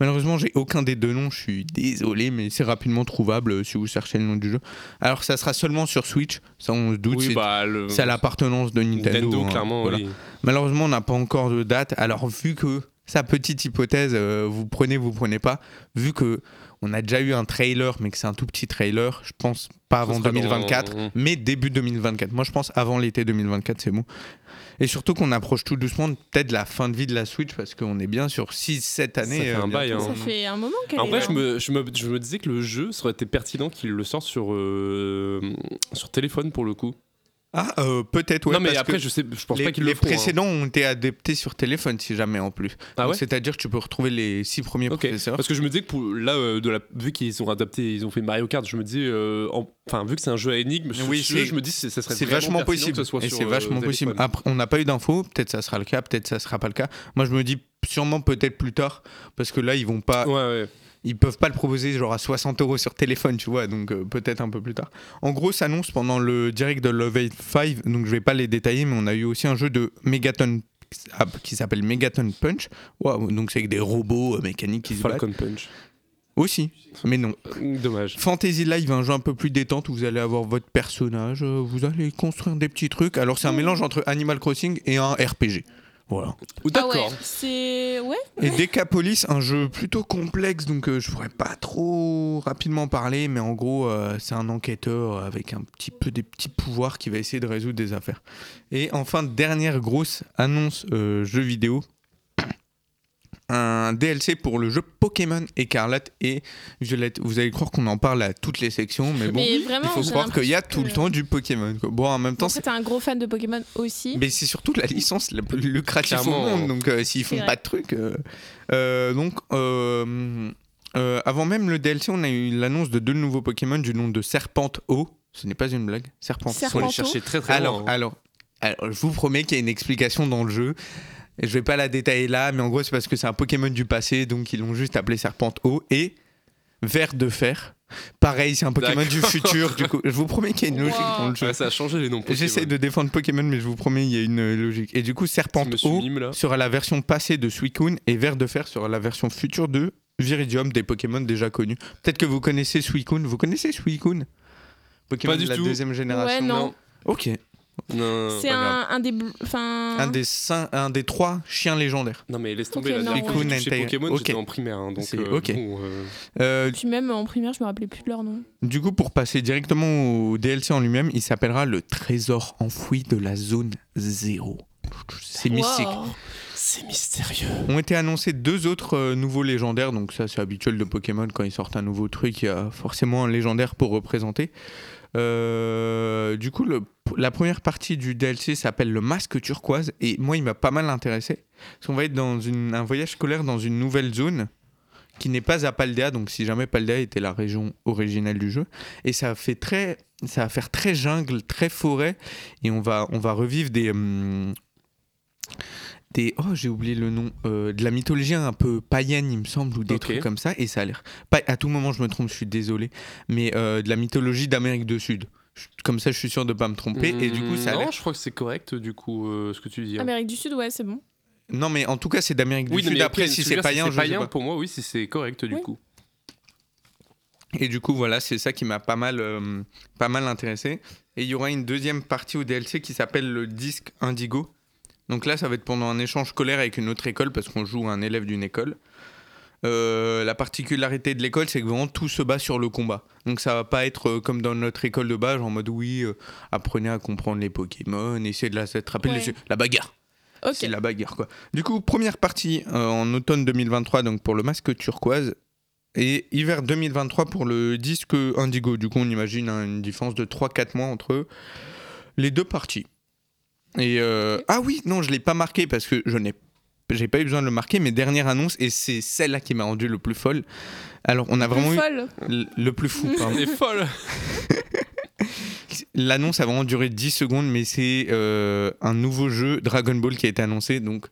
Malheureusement j'ai aucun des deux noms, je suis désolé, mais c'est rapidement trouvable euh, si vous cherchez le nom du jeu. Alors ça sera seulement sur Switch, ça on se doute, Oui, c'est bah, le... à l'appartenance de Nintendo. Nintendo, hein, clairement, voilà. oui. Malheureusement, on n'a pas encore de date. Alors, vu que sa petite hypothèse, euh, vous prenez, vous prenez pas, vu que on a déjà eu un trailer, mais que c'est un tout petit trailer, je pense pas avant sera dans- 2024, mais début 2024. Moi, je pense avant l'été 2024, c'est bon. Et surtout qu'on approche tout doucement de- peut-être la fin de vie de la Switch, parce qu'on est bien sur 6-7 années. fait un euh, bail, bientôt. hein. Ça fait un moment qu'elle En est vrai, là. je me, je, me, je me disais que le jeu, ça aurait été pertinent qu'il le sorte sur, euh, sur téléphone pour le coup. Ah, euh, peut-être, ouais. non, mais après, que je, sais, je pense les, pas qu'ils les le feront. hein. précédents ont été adaptés sur téléphone, si jamais en plus. Ah ouais C'est-à-dire que tu peux retrouver les six premiers Ok. professeurs. Parce que je me disais que pour, là, euh, de la, vu qu'ils ont adapté, ils ont fait Mario Kart, je me disais, euh, en- enfin, vu que c'est un jeu à énigmes, Oui, ce jeu, je me dis, ça serait C'est vachement possible. que ce soit Et c'est vachement possible. Après, on n'a pas eu d'infos. Peut-être ça sera le cas, peut-être ça sera pas le cas. Moi, je me dis sûrement peut-être plus tard, parce que là, ils vont pas, Ouais, ouais. Ils peuvent pas le proposer genre à 60 euros sur téléphone, tu vois. Donc euh, peut-être un peu plus tard. En gros, ça annonce pendant le direct de Love 8 5. Donc je vais pas les détailler, mais on a eu aussi un jeu de Megaton ah, qui s'appelle Megaton Punch. Waouh, donc c'est avec des robots euh, mécaniques qui se battent. Falcon Punch. Aussi, mais non. Euh, Dommage. Fantasy Live, un jeu un peu plus détente où vous allez avoir votre personnage, vous allez construire des petits trucs. Alors c'est un mélange entre Animal Crossing et un RPG. Voilà. Ah ouais, D'accord. c'est. Ouais. Et Decapolis, un jeu plutôt complexe, donc euh, je pourrais pas trop rapidement parler, mais en gros, euh, c'est un enquêteur avec un petit peu des petits pouvoirs qui va essayer de résoudre des affaires. Et enfin, dernière grosse annonce euh, jeu vidéo. Un DLC pour le jeu Pokémon Écarlate et Violette. Vous allez croire qu'on en parle à toutes les sections, mais bon, Mais vraiment, il faut croire qu'il y a tout le temps du Pokémon. quoi. Bon, en même temps, En c'est fait, t'es un gros fan de Pokémon aussi. mais c'est surtout la licence la plus lucrative au monde, donc euh, s'ils font vrai. pas de trucs. euh, euh, donc, euh, euh, avant même le DLC, on a eu l'annonce de deux nouveaux Pokémon du nom de Serpente O. Ce n'est pas une blague. Serpente Faut Serpento. les chercher très très Alors, loin. hein. alors, alors, je vous promets qu'il y a une explication dans le jeu. Et je vais pas la détailler là, mais en gros, c'est parce que c'est un Pokémon du passé, donc ils l'ont juste appelé Serpente O. Et Vert de Fer. Pareil, c'est un Pokémon du futur. Du coup, je vous promets qu'il y a une logique Wow. dans le jeu. Ouais, ça a changé les noms. J'essaie de défendre Pokémon, mais je vous promets, il y a une euh, logique. Et du coup, Serpent Monsieur O sera la version passée de Suicune et Vert de Fer sera la version future de Viridium, des Pokémon déjà connus. Peut-être que vous connaissez Suicune. Vous connaissez Suicune? Pokémon Pas du de la tout. deuxième génération. Ouais, non. Non. Ok. C'est un, un des. Un des, cinq- un des trois chiens légendaires. non, mais laisse tomber. Ok, la ouais. Pokémon, j'étais en primaire. hein, donc, C'est- euh, ok. bon, euh, Euh, Puis même en primaire, je me rappelais plus de leur nom. du coup, pour passer directement au DLC en lui-même, il s'appellera le trésor enfoui de la zone 0. C'est mystique. Wow. C'est mystérieux. Ont été annoncés deux autres euh, nouveaux légendaires, donc ça c'est habituel de Pokémon quand ils sortent un nouveau truc, il y a forcément un légendaire pour représenter. Euh, du coup, la première partie du DLC s'appelle le masque turquoise et moi il m'a pas mal intéressé. Parce qu'on va être dans un voyage scolaire dans une nouvelle zone qui n'est pas à Paldea, donc si jamais Paldea était la région originelle du jeu, et ça fait très, ça va faire très jungle, très forêt, et on va, on va revivre des, hum, des oh j'ai oublié le nom euh, de la mythologie un peu païenne il me semble ou des trucs comme ça et ça a l'air pas à tout moment je me trompe je suis désolé mais euh, de la mythologie d'Amérique du Sud Je- comme ça je suis sûr de pas me tromper et du coup ça a Non, l'air je crois que c'est correct, du coup, euh, ce que tu dis. hein. Amérique du Sud, ouais, c'est bon. non mais en tout cas c'est d'Amérique du Oui, non, Sud mais après si c'est païen je sais païen, pas. pour moi, oui, si c'est correct, du Oui. coup. Et du coup, voilà, c'est ça qui m'a pas mal, euh, pas mal intéressé. Et il y aura une deuxième partie au DLC qui s'appelle le disque Indigo. Donc là, ça va être pendant un échange scolaire avec une autre école parce qu'on joue un élève d'une école. Euh, la particularité de l'école, c'est que vraiment tout se bat sur le combat. Donc ça va pas être euh, comme dans notre école de base, en mode oui, euh, apprenez à comprendre les Pokémon, essayez de la s'attraper Ouais. les la bagarre. C'est la bagarre quoi. Du coup, première partie en automne 2023 donc pour le masque turquoise et hiver 2023 pour le disque indigo. Du coup, on imagine hein, une différence de 3-4 mois entre les deux parties. Et euh, ah oui, non, je l'ai pas marqué parce que je n'ai j'ai pas eu besoin de le marquer, mais dernière annonce, et c'est celle-là qui m'a rendu le plus folle. Alors, on a vraiment Plus eu folle. le, le plus fou, pardon. C'est folle. L'annonce a vraiment duré 10 secondes, mais c'est euh, un nouveau jeu Dragon Ball qui a été annoncé. Donc,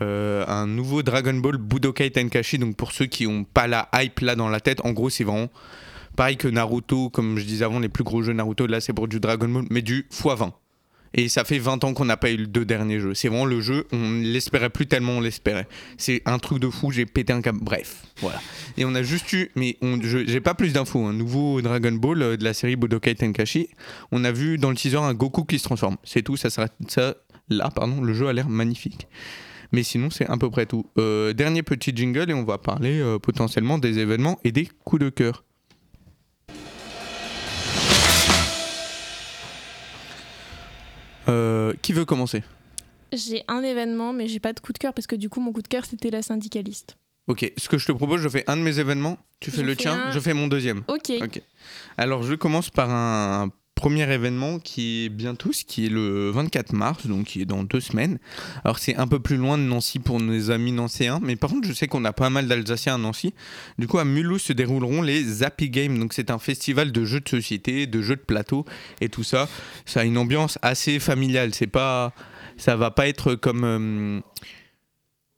euh, un nouveau Dragon Ball Budokai Tenkaichi. Donc, pour ceux qui n'ont pas la hype là dans la tête, en gros, c'est vraiment pareil que Naruto. Comme je disais avant, les plus gros jeux Naruto, là, c'est pour du Dragon Ball, mais du x20. Et ça fait 20 ans qu'on n'a pas eu le deux derniers jeux. C'est vraiment le jeu, on l'espérait plus tellement on l'espérait. C'est un truc de fou, j'ai pété un câble. Bref, voilà. Et on a juste eu, mais j'ai pas plus d'infos, un nouveau Dragon Ball euh, de la série Budokai Tenkaichi. On a vu dans le teaser un Goku qui se transforme. C'est tout, ça s'arrête ça. Là, pardon, le jeu a l'air magnifique. Mais sinon, c'est à peu près tout. Euh, dernier petit jingle et on va parler euh, potentiellement des événements et des coups de cœur. Euh, qui veut commencer? J'ai un événement, mais j'ai pas de coup de cœur parce que du coup, mon coup de cœur, c'était la syndicaliste. Ok, ce que je te propose, je fais un de mes événements, tu fais Je le fais tien, un. je fais mon deuxième. Ok. Ok. Alors, je commence par un premier événement qui est bientôt, ce qui est le 24 mars, donc qui est dans deux semaines. Alors, c'est un peu plus loin de Nancy pour nos amis nancéens, mais par contre, je sais qu'on a pas mal d'Alsaciens à Nancy. Du coup, à Mulhouse se dérouleront les Happy Games. Donc, c'est un festival de jeux de société, de jeux de plateau et tout ça. Ça a une ambiance assez familiale. C'est pas, ça va pas être comme. euh,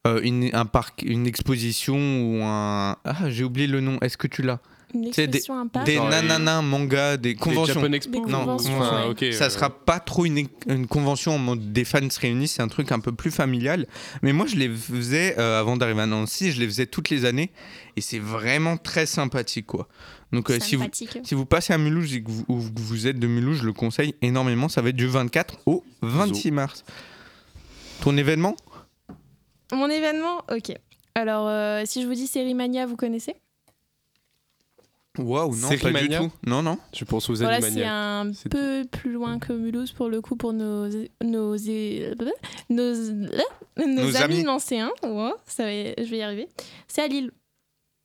euh, un parc, une exposition ou un. Ah, j'ai oublié le nom. Est-ce que tu l'as? Une C'est des-. Des Genre, nanana, mangas, des conventions. Expo. Des Non, conventions, Enfin, ouais. ok, Ça euh, sera pas trop une, une convention en mode des fans se réunissent, c'est un truc un peu plus familial. Mais moi, je les faisais, euh, avant d'arriver à Nancy, je les faisais toutes les années. Et c'est vraiment très sympathique, quoi. Donc, euh, si, vous, Sympathique. si vous passez à Mulhouse et que vous, ou que vous êtes de Mulhouse, je le conseille énormément. Ça va être du 24 au 26 mars. Ton événement? Mon événement, ok. Alors, euh, si je vous dis Série Mania, vous connaissez? Waouh, non, pas du tout. Non, non. Je pense aux Voilà, c'est un C'est peu plus loin que Mulhouse pour le coup pour nos nos nos, nos, Nos amis amis. nancéens. Ouais, ça va- je vais y arriver. C'est à Lille.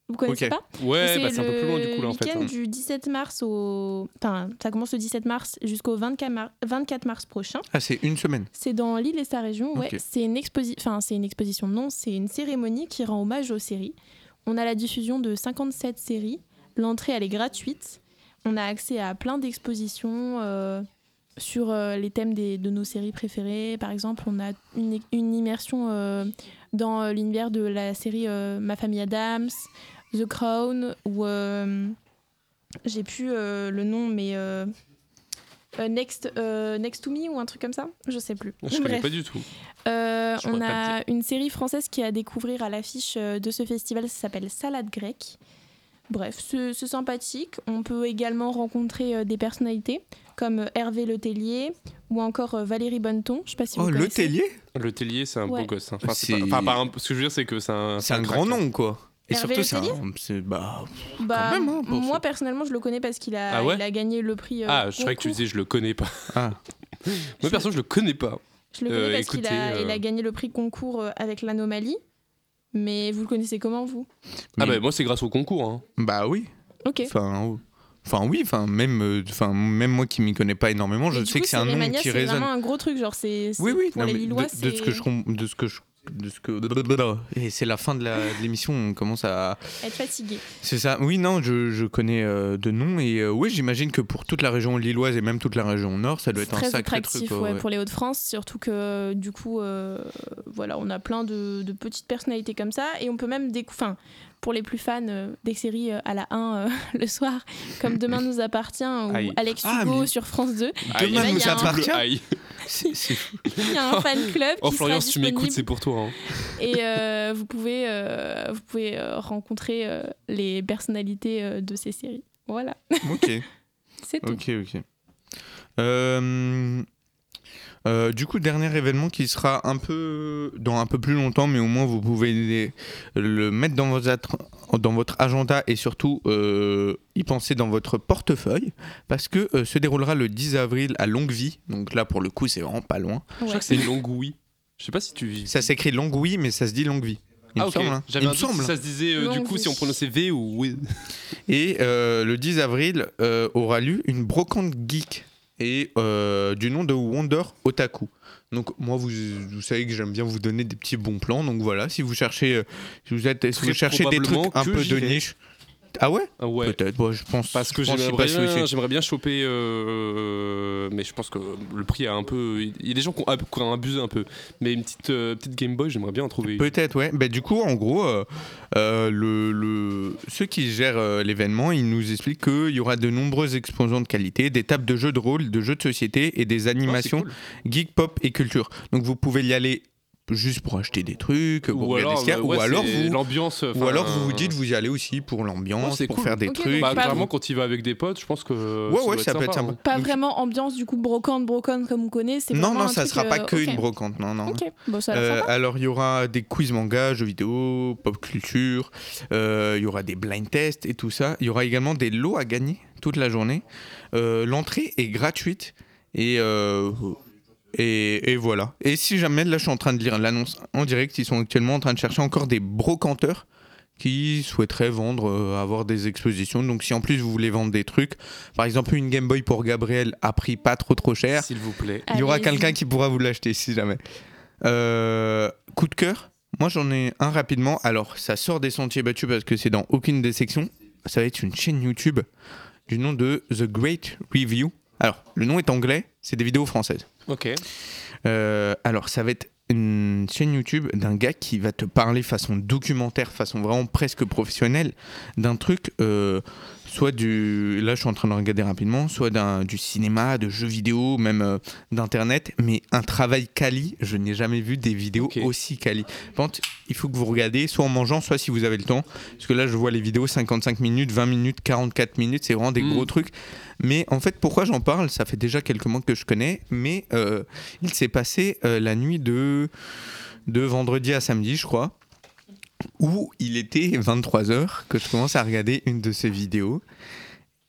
Vous connaissez Ok. pas Ouais, bah, c'est c'est un peu plus loin du coup là en le fait. week-end hein. du 17 mars au. Enfin, ça commence le 17 mars jusqu'au 24 mars, 24 mars prochain. Ah, c'est une semaine. C'est dans l'île et sa région. Ouais, Ok. c'est une exposition. Enfin, c'est une exposition. Non, c'est une cérémonie qui rend hommage aux séries. On a la diffusion de 57 séries. L'entrée, elle est gratuite. On a accès à plein d'expositions euh, sur euh, les thèmes des- de nos séries préférées. Par exemple, on a une, une immersion euh, dans l'univers de la série Ma famille Adams, The Crown, ou j'ai plus le nom, mais Next, Next to Me ou un truc comme ça. Je sais plus. Je connais Bref. pas du tout. On a une série française qui est à découvrir à l'affiche de ce festival, ça s'appelle Salade grecque. Bref, c'est sympathique. On peut également rencontrer euh, des personnalités comme euh, Hervé Letellier ou encore euh, Valérie Bonneton. Je sais pas si vous Oh, le connaissez. Tellier? Le Tellier, c'est un Ouais. beau gosse. hein. Enfin, c'est C'est- pas- enfin, pas un- ce que je veux dire, c'est que c'est un. C'est un crack, grand nom, quoi. Et Hervé surtout, c'est Letellier un. Bah, Bah, Quand même, hein, pour moi ça. personnellement, je le connais parce qu'il a, Ah ouais? il a gagné le prix. euh, Ah, je croyais que tu disais je le connais pas. Ah. Moi perso, je le connais pas. Je le connais Euh, parce qu'il a, euh, gagné le prix concours avec l'anomalie. Mais vous le connaissez comment, vous? Ah Mais- bah moi c'est grâce au concours. hein. bah oui. Ok. Enfin, enfin oui, enfin même, euh, enfin même moi qui m'y connais pas énormément, je sais coup, que c'est un nom qui c'est résonne. vraiment un gros truc. Genre, c'est. c'est- Oui, oui. Pour non, les Lillois, de, de ce que je, c'est de ce que je, de ce que. Et c'est la fin de l'émission. On commence à. être fatigué. C'est ça. Oui, non, je, je connais euh, de nom et euh, oui, j'imagine que pour toute la région lilloise et même toute la région nord, ça doit être un sacré attractif truc. ouais, ouais. pour les Hauts-de-France, surtout que du coup, euh, voilà, on a plein de, de petites personnalités comme ça et on peut même découvrir. Pour les plus fans euh, des séries euh, à la 1 euh, le soir, comme Demain nous appartient ou Aïe. Alex Ah, Hugo mais- sur France 2, Aïe, Demain il nous y a un- appartient. Il y a un fan club Oh qui Florian, sera si tu m'écoutes, c'est pour toi. hein. et euh, vous pouvez, euh, vous pouvez euh, rencontrer euh, les personnalités euh, de ces séries. Voilà, Ok, c'est tout. ok, ok. Euh, du coup, dernier événement qui sera un peu dans un peu plus longtemps, mais au moins vous pouvez les- le mettre dans, vos atr- dans votre agenda et surtout euh, y penser dans votre portefeuille, parce que euh, se déroulera le 10 avril à Longuevie. Donc là, pour le coup, c'est vraiment pas loin. Je crois que c'est Longouille. Je sais pas si tu. Ça s'écrit Longuevie, mais ça se dit Longuevie. Il ah me ok. semble. hein. J'avais Il un me doute semble. si ça se disait euh, du coup si on prononçait V ou oui. Et euh, le 10 avril euh, aura lieu une brocante geek et euh, du nom de Wonder Otaku. Donc moi vous, vous savez que j'aime bien vous donner des petits bons plans. Donc voilà, si vous cherchez, euh, si vous êtes, si vous cherchez des trucs un peu de niche. Ah ouais, Ah ouais. Peut-être. Bon, je pense. Parce que j'aimerais bien, aussi. j'aimerais bien choper, euh, mais je pense que le prix a un peu. Il y a des gens qui ont, abusé un peu, mais une petite, euh, petite Game Boy, j'aimerais bien en trouver. Peut-être, ouais. Bah, du coup, en gros, euh, le, le- ceux qui gèrent l'événement, ils nous expliquent qu'il y aura de nombreuses exposants de qualité, des tables de jeux de rôle, de jeux de société et des Ah, animations cool. geek, pop et culture. Donc vous pouvez y aller juste pour acheter des trucs, pour Ou regarder alors, ce qu'il y a, euh, ou alors vous. l'ambiance. Ou alors vous vous dites vous y allez aussi pour Oh, l'ambiance, c'est pour cool. faire des trucs. Bah, Pas clairement, quand tu vas avec des potes, je pense que. Ouais, ça ouais, ça peut être sympa, hein. Pas vraiment ambiance du coup brocante, brocante comme on connaît. c'est Non, vraiment non, ça sera pas euh, que une brocante, non, non. Bon, ça Euh, alors il y aura des quiz manga, jeux vidéo, pop culture, euh, il y aura des blind tests et tout ça. Il y aura également des lots à gagner toute la journée. Euh, L'entrée est gratuite et, euh, et, et voilà. Et si jamais, là je suis en train de lire l'annonce en direct, ils sont actuellement en train de chercher encore des brocanteurs qui souhaiteraient vendre, euh, avoir des expositions. Donc si en plus vous voulez vendre des trucs, par exemple une Game Boy pour Gabriel à prix pas trop trop cher, S'il vous plaît. il y aura quelqu'un qui pourra vous l'acheter si jamais. Euh, coup de cœur, moi j'en ai un rapidement. Alors ça sort des sentiers battus parce que c'est dans aucune des sections. Ça va être une chaîne YouTube du nom de The Great Review. Alors le nom est anglais, c'est des vidéos françaises. Ok. Euh, alors ça va être une chaîne YouTube d'un gars qui va te parler façon documentaire, façon vraiment presque professionnelle, d'un truc, euh, soit du... Là je suis en train de regarder rapidement, soit du cinéma, de jeux vidéo, même euh, d'internet, mais un travail quali, je n'ai jamais vu des vidéos aussi quali. Par contre, il faut que vous regardez, soit en mangeant, soit si vous avez le temps, parce que là je vois les vidéos 55 minutes, 20 minutes, 44 minutes, c'est vraiment des Mm. gros trucs. Mais en fait, pourquoi j'en parle? Ça fait déjà quelques mois que je connais, mais euh, il s'est passé euh, la nuit de, de vendredi à samedi, je crois, où il était 23h que je commence à regarder une de ses vidéos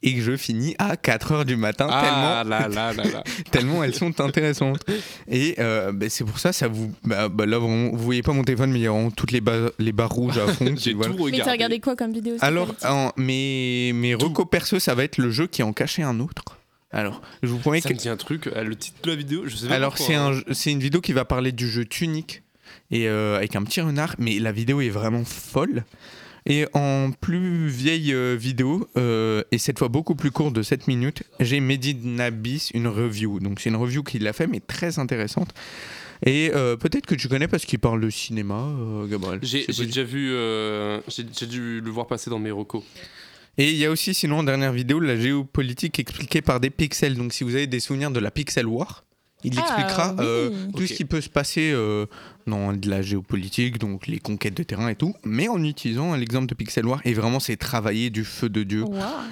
et que je finis à 4h du matin, Ah tellement, là là là là. tellement elles sont intéressantes. Et euh, bah, c'est pour ça, ça vous. Bah, bah, là, vraiment, vous voyez pas mon téléphone, mais il y a vraiment toutes les, barres- les barres rouges à fond. J'ai voilà. tout regardé. Mais t'as regardé quoi comme vidéo Alors, en- mes, mes recos perso, ça va être le jeu qui en cachait un autre. Alors, je vous promets Ça que. me dit un truc. euh, Le titre de la vidéo, je sais pas. Alors, c'est hein. un, c'est une vidéo qui va parler du jeu Tunic et euh, avec un petit renard, mais la vidéo est vraiment folle. Et en plus vieille euh, vidéo, euh, et cette fois beaucoup plus courte de 7 minutes, j'ai Medinabis, une review. Donc c'est une review qu'il a fait, mais très intéressante. Et euh, peut-être que tu connais parce qu'il parle de cinéma, Gabriel. J'ai déjà vu. J'ai j'ai dû le voir passer dans mes recos. Et il y a aussi, sinon, en dernière vidéo, la géopolitique expliquée par des pixels. Donc si vous avez des souvenirs de la Pixel War, il Ah, expliquera oui. euh, tout ce qui peut se passer euh, dans de la géopolitique, donc les conquêtes de terrain et tout, mais en utilisant l'exemple de Pixel War. Et vraiment, c'est travailler du feu de Dieu.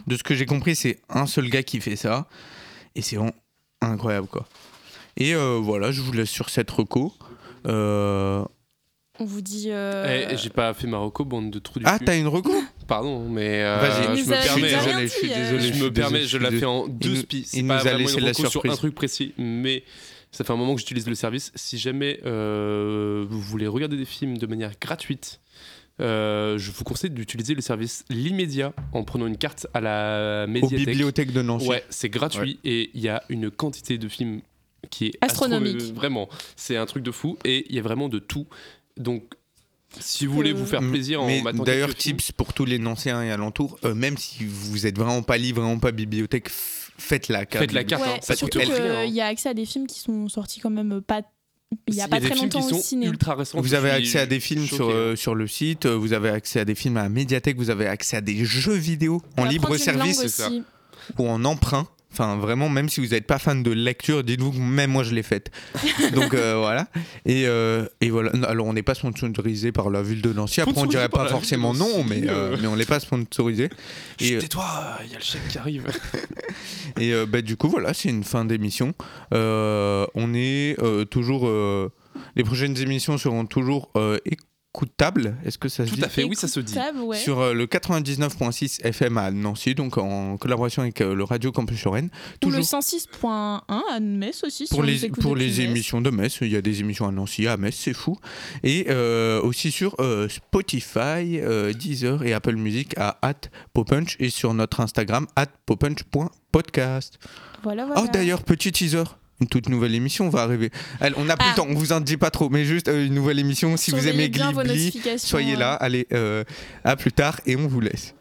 De ce que j'ai compris, c'est un seul gars qui fait ça. Et c'est vraiment incroyable, quoi. Et euh, voilà, je vous laisse sur cette reco. On vous dit. euh, Eh, J'ai pas fait ma reco, bande de trous du Ah, t'as une reco Pardon, mais. euh, Vas-y. je me a- Je suis permets. désolé, je suis euh, désolé. Je me permets, je la fais en deux spies. Il pas nous a laissé la reco sur un surprise. truc précis, mais ça fait un moment que j'utilise le service. Si jamais euh, vous voulez regarder des films de manière gratuite, euh, je vous conseille d'utiliser le service l'immédiat en prenant une carte à la Aux médiathèque. bibliothèques de Nancy. Ouais, c'est gratuit et il y a une quantité de films qui est Astronomique. astro- vraiment, c'est un truc de fou et il y a vraiment de tout. Donc, si vous voulez vous faire M- plaisir en matant d'ailleurs, tips pour tous les Nancéens et alentours, euh, même si vous êtes vraiment pas livre, vraiment pas bibliothèque, faites la carte. Faites la carte, Ouais, hein, surtout qu'il hein. y a accès à des films qui sont sortis quand même pas. Il y a pas très longtemps qui au sont ciné. ultra récents. Vous avez accès à des films sur, hein. euh, sur le site, euh, vous avez accès à des films à la médiathèque, vous avez accès à des jeux vidéo en libre service ou en emprunt. Enfin, vraiment, même si vous n'êtes pas fan de lecture, dites-vous que même moi je l'ai faite. Donc euh, voilà. Et, euh, et voilà. Alors, on n'est pas sponsorisé par la ville de Nancy. Après, on dirait pas forcément non, mais, euh, mais on n'est pas sponsorisé. Et, Tais-toi, il y a le chèque qui arrive. Et bah, du coup, voilà, c'est une fin d'émission. On est toujours. les prochaines émissions seront toujours euh, écoutables. Est-ce que ça se Tout dit à fait, oui, ça se dit. Ouais. Sur euh, le 99.6 FM à Nancy, donc en collaboration avec euh, le Radio Campus Lorraine. Ou le Toujours 106.1 à Metz aussi. si pour on nous les, écoute pour les Metz. émissions de Metz, il y a des émissions à Nancy, à Metz, c'est fou. Et euh, aussi sur euh, Spotify, euh, Deezer et Apple Music à @popunch et sur notre Instagram @popunch.podcast. Voilà, voilà. Oh d'ailleurs, petit teaser. Une toute nouvelle émission va arriver. Elle, on n'a plus Ah. le temps, on vous en dit pas trop, mais juste euh, une nouvelle émission. Si vous aimez notifications, soyez là. Allez, euh, à plus tard et on vous laisse.